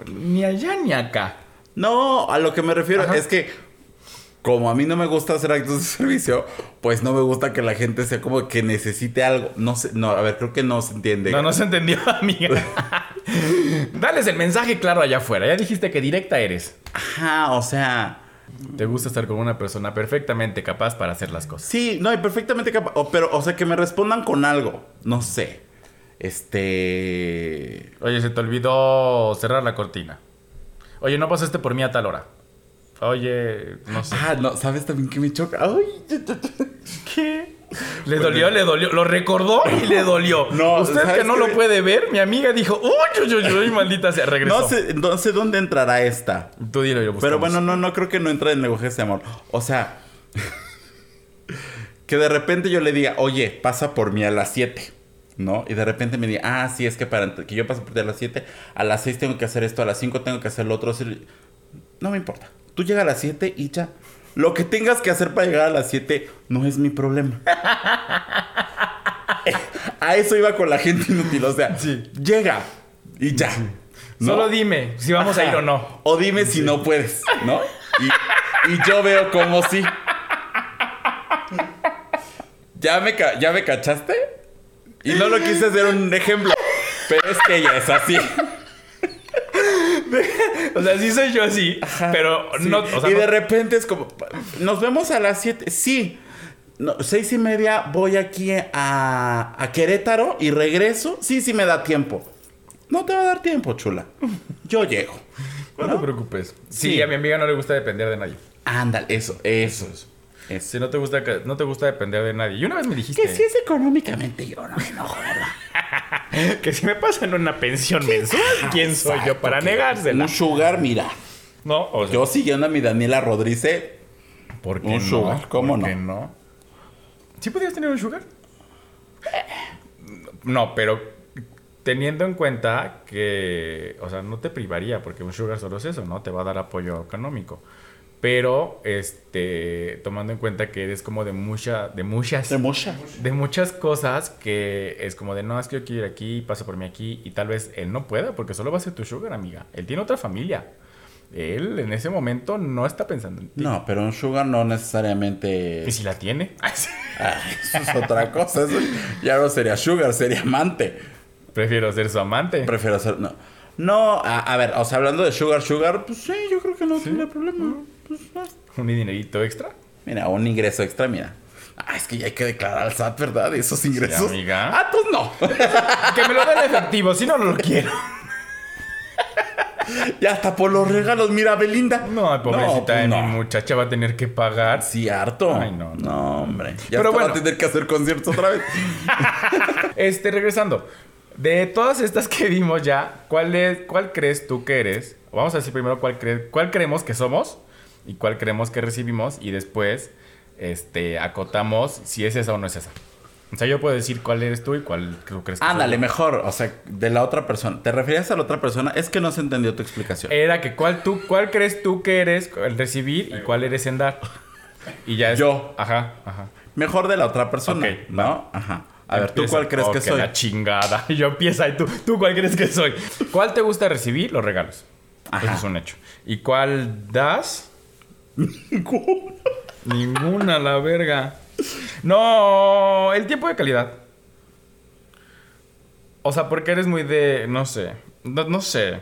Ni allá ni acá. no, a lo que me refiero Ajá. es que como a mí no me gusta hacer actos de [LAUGHS] servicio, pues no me gusta que la gente sea como que necesite algo. No sé, no, a ver, creo que no se entiende. No, no se entendió, [LAUGHS] amiga. [LAUGHS] Dales el mensaje claro allá afuera. Ya dijiste que directa eres. Ajá, o sea, Te gusta estar con una persona perfectamente capaz para hacer las cosas. sí, no, y perfectamente capaz. Pero, o sea, que me respondan con algo. No sé. Este. Oye, se te olvidó cerrar la cortina. Oye, no pasaste por mí a tal hora. Oye, no sé. Ah, no, ¿sabes también que me choca? Ay, ¿Qué? Le dolió, le dolió. Lo recordó y le dolió. No, Usted ¿sabes que no lo puede ver, mi amiga dijo, uy, uy, uy, uy, maldita sea, regresó. no sé, no sé dónde entrará esta. Tú dilo y lo buscamos. Pero bueno, no, no creo que no entre en lenguajes de amor. O sea, que de repente yo le diga, oye, pasa por mí a las 7. ¿No? Y de repente me diga, ah, sí, es que para que yo pase por ti a las 7, a las 6 tengo que hacer esto, a las 5 tengo que hacer lo otro. No me importa. Tú llega a las 7 y ya. Lo que tengas que hacer para llegar a las 7 no es mi problema. [LAUGHS] a eso iba con la gente inútil. O sea, Sí. llega y ya. ¿no? Solo dime si vamos a ir o no. O dime si no puedes, ¿no? Y, y yo veo como si. ¿Ya me, ¿Ya me cachaste? Y no lo quise hacer un ejemplo. Pero es que ella es así. [LAUGHS] O sea, sí soy yo así, pero Sí. no. O sea, y no- de repente es como. Nos vemos a las 7. Sí. No, seis y media voy aquí a, a Querétaro y regreso. Sí, sí me da tiempo. No te va a dar tiempo, chula. Yo llego. no te preocupes. Sí, Sí. a mi amiga no le gusta depender de nadie. Ándale, eso, eso. eso. Si no te gusta, no te gusta depender de nadie. Y una vez me dijiste Que si es económicamente yo no me enojo, ¿verdad? que si me pasan una pensión mensual, [LAUGHS] ¿quién soy yo para Un negársela? sugar, mira. No, o sea, Yo siguiendo a mi Daniela Rodríguez. ¿por qué un no? sugar, ¿cómo ¿Por qué no? no? ¿Sí podrías tener un sugar? No, pero teniendo en cuenta que, o sea, no te privaría, porque un sugar solo es eso, ¿no? Te va a dar apoyo económico. Pero, este, tomando en cuenta que eres como de mucha, de muchas, De mocha. de muchas cosas que es como de no, es que yo quiero ir aquí, pasa por mí aquí, y tal vez él no pueda, porque solo va a ser tu sugar, amiga. Él tiene otra familia. Él en ese momento no está pensando en ti. No, pero un sugar no necesariamente. ¿Y si la tiene? Ay, [LAUGHS] eso es otra cosa. Eso ya no sería sugar, sería amante. Prefiero ser su amante. Prefiero ser. No. No, a, a ver, o sea, hablando de sugar, sugar, pues sí, yo creo que no tiene problema. Ah. [LAUGHS] Un dinerito extra. Mira, un ingreso extra, mira. Ah, es que ya hay que declarar al SAT, ¿verdad? Esos ingresos. amiga. Ah, pues no. [LAUGHS] Que me lo den efectivo, si no, no lo quiero. [LAUGHS] ya hasta por los regalos, mira, Belinda. No, pobrecita pues de no. mi muchacha va a tener que pagar. Sí, harto. Ay, no, no. No, hombre. Ya Pero hasta va bueno. a tener que hacer conciertos otra vez. Este, regresando. De todas estas que vimos ya, ¿cuál, es, cuál crees tú que eres? Vamos a decir primero cuál, cre- cuál creemos que somos y cuál creemos que recibimos y después este, acotamos si es esa o no es esa. O sea, yo puedo decir cuál eres tú y cuál tú crees que Ándale, mejor. O sea, de la otra persona. ¿Te referías a la otra persona? Es que no se entendió tu explicación. Era que cuál, tú, cuál crees tú que eres el recibir y cuál eres en dar. Y ya es... Yo. Ajá, ajá. Mejor de la otra persona. Ok, ¿No? Ajá. A ver, ¿tú cuál crees Oh, que soy? la chingada. [LAUGHS] Yo empieza y tú, ¿tú cuál crees que soy? ¿Cuál te gusta recibir? Los regalos. Ajá. Eso es un hecho. ¿Y cuál das? Ninguna, la verga. No, el tiempo de calidad. O sea, porque eres muy de. No sé. No, no sé.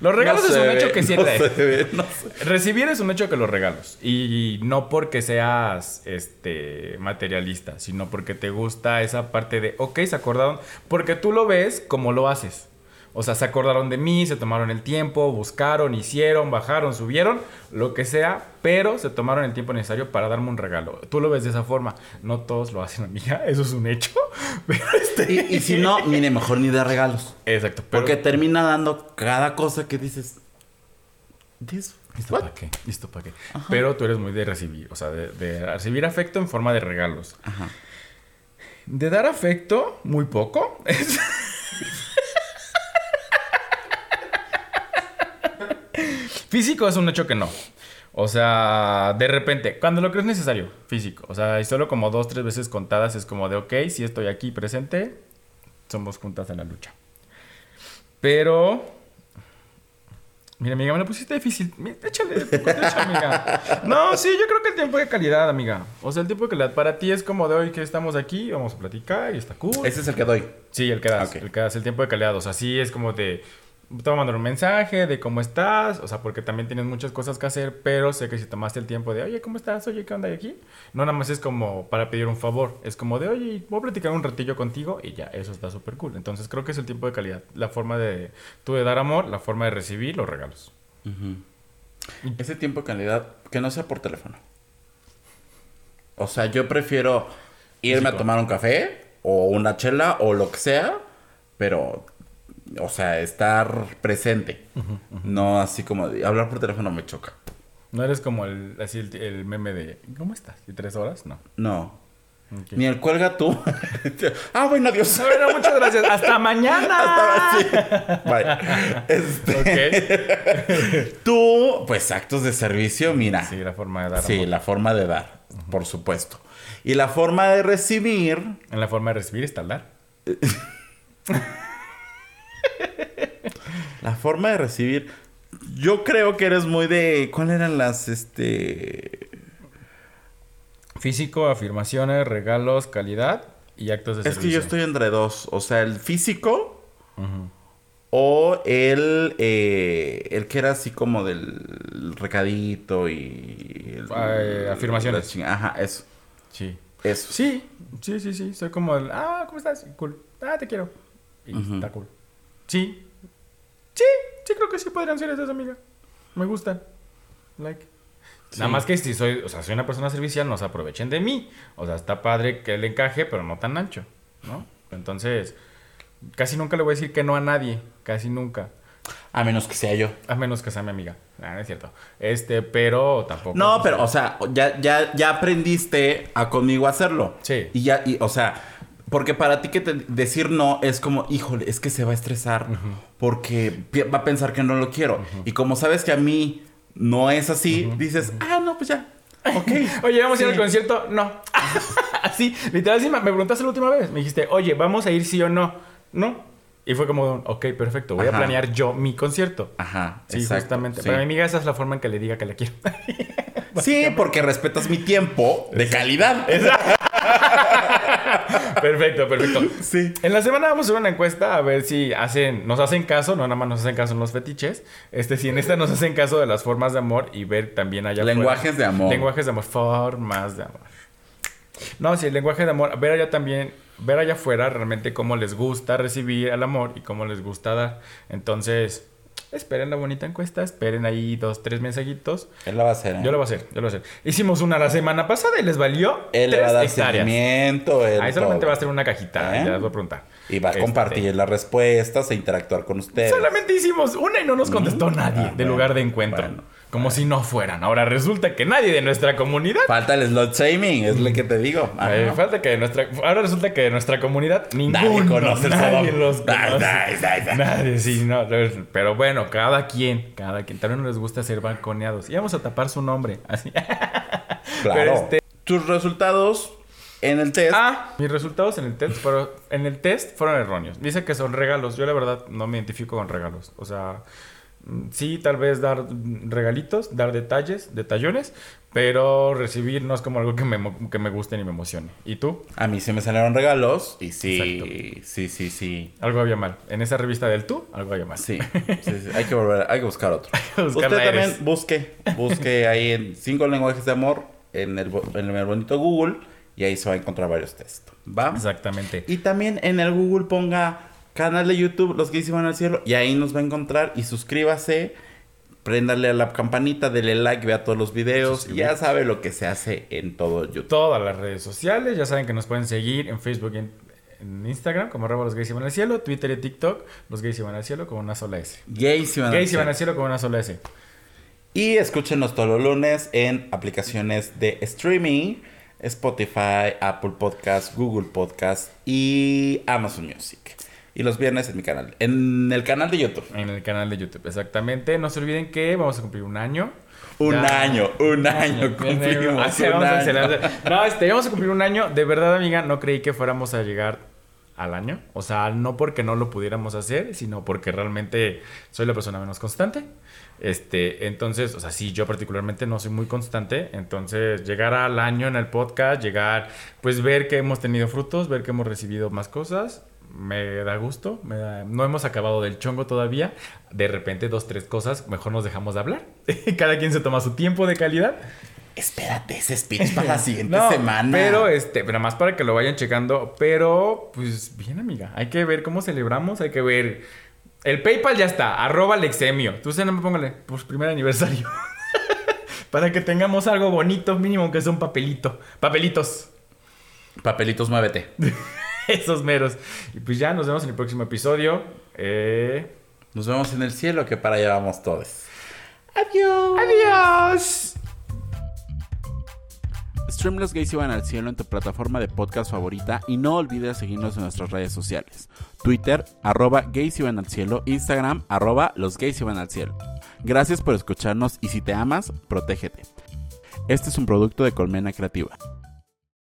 Los regalos No es un ve, hecho que sí no ve, no Recibir es un hecho que los regalos. Y no porque seas este materialista, sino porque te gusta esa parte de, ok, se acordaron, porque tú lo ves como lo haces. O sea, se acordaron de mí, se tomaron el tiempo, buscaron, hicieron, bajaron, subieron, lo que sea, pero se tomaron el tiempo necesario para darme un regalo. Tú lo ves de esa forma. No todos lo hacen, amiga, [LAUGHS] eso es un hecho. [LAUGHS] Pero este... Y, y si no, mire, mejor ni de regalos. Exacto. pero- Porque termina dando cada cosa que dices. ¿This? ¿Listo para qué? ¿Listo para qué? Pero tú eres muy de recibir, o sea, de, de recibir afecto en forma de regalos. Ajá. De dar afecto, muy poco. [LAUGHS] físico es un hecho que no. O sea, de repente, cuando lo crees necesario, físico. O sea, y solo como dos, tres veces contadas es como de, ok, si estoy aquí presente, somos juntas en la lucha. Pero Mira, amiga, me la pusiste difícil. Échale, cotecho, amiga. No, sí, yo creo que el tiempo de calidad, amiga. O sea, el tiempo de calidad para ti es como de hoy que estamos aquí, vamos a platicar y está cool. Ese es el que doy. Sí, el que das, el que das, el tiempo de calidad. O sea, sí es como de... Te voy a mandar un mensaje de cómo estás, o sea, porque también tienes muchas cosas que hacer, pero sé que si tomaste el tiempo de, oye, ¿cómo estás? Oye, ¿qué onda hay aquí? No nada más es como para pedir un favor, es como de, oye, voy a platicar un ratillo contigo y ya, eso está súper cool. Entonces creo que es el tiempo de calidad, la forma de, tú de dar amor, la forma de recibir los regalos. Ese tiempo de calidad, que no sea por teléfono. O sea, yo prefiero irme a tomar un café o una chela o lo que sea, pero, o sea, estar presente. No así como de, hablar por teléfono me choca. No eres como el, así el, el meme de, ¿cómo estás? ¿Y tres horas? No. No. Ni el cuelga tú. [LAUGHS] ah, bueno, adiós. Bueno, muchas gracias. Hasta mañana. [LAUGHS] Hasta- sí. Bye. [LAUGHS] Este. Tú, pues actos de servicio, mira. Sí, la forma de dar Sí, amor. la forma de dar, por supuesto. Y la forma de recibir, En la forma de recibir está el dar. [LAUGHS] la forma de recibir, yo creo que eres muy de, ¿cuáles eran las, este, Físico, afirmaciones, regalos, calidad y actos de es que servicio. yo estoy entre dos, o sea, el físico o el, eh, el que era así como del recadito y... el- Ah, eh, afirmaciones. Ajá, eso, Sí. eso. Sí, sí, sí, sí. Soy como el, ah, ¿cómo estás? Cool. Ah, te quiero. Y está cool. Sí. Sí, sí creo que sí podrían ser esas, amiga. Me gustan. Like. Nada más que si soy, o sea, soy una persona servicial, no se aprovechen de mí. O sea, está padre que él encaje, pero no tan ancho, ¿no? Entonces, casi nunca le voy a decir que no a nadie. Casi nunca. A menos que sea yo. A menos que sea mi amiga. Ah, no es cierto. Este, pero tampoco. No, pero, o sea, ya, ya, ya aprendiste a conmigo hacerlo. Sí. Y ya, y, o sea, porque para ti que te- decir no es como, híjole, es que se va a estresar porque va a pensar que no lo quiero. Y como sabes que a mí no es así, dices, ah, no, pues ya. [LAUGHS] Ok. Oye, vamos a ir al concierto. No. [LAUGHS] Así, literal, sí, me preguntaste la última vez. Me dijiste, oye, ¿vamos a ir sí o no? No. Y fue como, ok, perfecto. Voy Ajá. a planear yo mi concierto. Ajá. Sí, exacto, justamente. sí. Para mi amiga esa es la forma en que le diga que la quiero. [LAUGHS] Sí, porque respetas mi tiempo de calidad. [LAUGHS] perfecto, perfecto. Sí. En la semana vamos a hacer una encuesta a ver si hacen, nos hacen caso, no nada más nos hacen caso en los fetiches. Este, si en esta nos hacen caso de las formas de amor y ver también allá Lenguajes de amor. Lenguajes de amor, formas de amor. No, sí, el lenguaje de amor, ver allá también, ver allá afuera realmente cómo les gusta recibir el amor y cómo les gusta dar. Entonces, esperen la bonita encuesta, esperen ahí dos, tres mensajitos. Él la va a hacer. ¿eh? Yo lo voy a hacer, yo lo voy a hacer. Hicimos una la semana pasada y les valió Él tres va a dar hectáreas. seguimiento. él Ahí solamente todo. va a ser una cajita, ¿Eh? ya les voy a preguntar. Y va a Este, compartir las respuestas e interactuar con ustedes. Solamente hicimos una y no nos contestó nadie Ah, del bueno, lugar de encuentro. bueno, como si no fueran. Ahora resulta que nadie de nuestra comunidad. Falta el slot shaming, es lo que te digo. Ajá. Eh, falta que de nuestra. Ahora resulta que de nuestra comunidad ninguno. Nadie conoce nadie los conoce. ay, ay, ay. Nadie, sí, no. Pero bueno, cada quien, cada quien. También nos les gusta ser balconeados. Y vamos a tapar su nombre. Así. [LAUGHS] Claro. Pero este- Tus resultados en el test. Ah, mis resultados en el test fueron, en el test fueron erróneos. Dice que son regalos. Yo la verdad no me identifico con regalos. O sea, sí, tal vez dar regalitos, dar detalles, detallones, pero recibir no es como algo que me, que me guste ni me emocione. ¿Y tú? A mí se me salieron regalos y sí, sí, sí, sí. Algo había mal. En esa revista del tú, algo había mal. Sí, [LAUGHS] sí, sí. Hay que volver, hay que buscar otro. que [LAUGHS] buscar Usted también Eres. busque, busque ahí en cinco lenguajes de amor en el, en el bonito Google y ahí se va a encontrar varios test. ¿Va? Exactamente. Y también en el Google ponga canal de YouTube, los gays iban al cielo, y ahí nos va a encontrar. Y suscríbase, préndale a la campanita, dele like, vea todos los videos. Y ya sabe lo que se hace en todo YouTube. Todas las redes sociales, ya saben que nos pueden seguir en Facebook y en, en Instagram como arroba los gays iban al cielo, Twitter y TikTok, los gays iban al cielo con una sola S. Gays iban al iban cielo. al cielo con una sola S. Y escúchenos todos los lunes en aplicaciones de streaming. Spotify, Apple Podcast, Google Podcast y Amazon Music. Y los viernes en mi canal, en el canal de YouTube. En el canal de YouTube, exactamente. No se olviden que vamos a cumplir un año. Un Ya. año, un año cumplimos. Así un vamos a año. celebrar. No, este, vamos a cumplir un año. De verdad, amiga, no creí que fuéramos a llegar al año. O sea, no porque no lo pudiéramos hacer, sino porque realmente soy la persona menos constante. Este, entonces, o sea, sí, yo particularmente no soy muy constante. Entonces, llegar al año en el podcast, llegar, pues ver que hemos tenido frutos, ver que hemos recibido más cosas, me da gusto. Me da- no hemos acabado del chongo todavía. De repente, dos, tres cosas, mejor nos dejamos de hablar. [LAUGHS] Cada quien se toma su tiempo de calidad. Espérate ese speech para la [LAUGHS] siguiente No, semana. Pero, este, nada más para que lo vayan checando. Pero, pues, bien, amiga. Hay que ver cómo celebramos. Hay que ver. El PayPal ya está. Arroba Lexemio. Tú se no me póngale. Pues, primer aniversario. [LAUGHS] para que tengamos algo bonito, mínimo que sea un papelito. Papelitos. Papelitos, muévete. [LAUGHS] Esos meros. Y pues ya nos vemos en el próximo episodio. Eh... Nos vemos en el cielo, que para allá vamos todos. Adiós. Adiós. Stream Los Gays Iban al Cielo en tu plataforma de podcast favorita y no olvides seguirnos en nuestras redes sociales. Twitter, arroba Gays Iban al Cielo, Instagram, arroba Los Gays Iban al Cielo. Gracias por escucharnos y si te amas, protégete. Este es un producto de Colmena Creativa.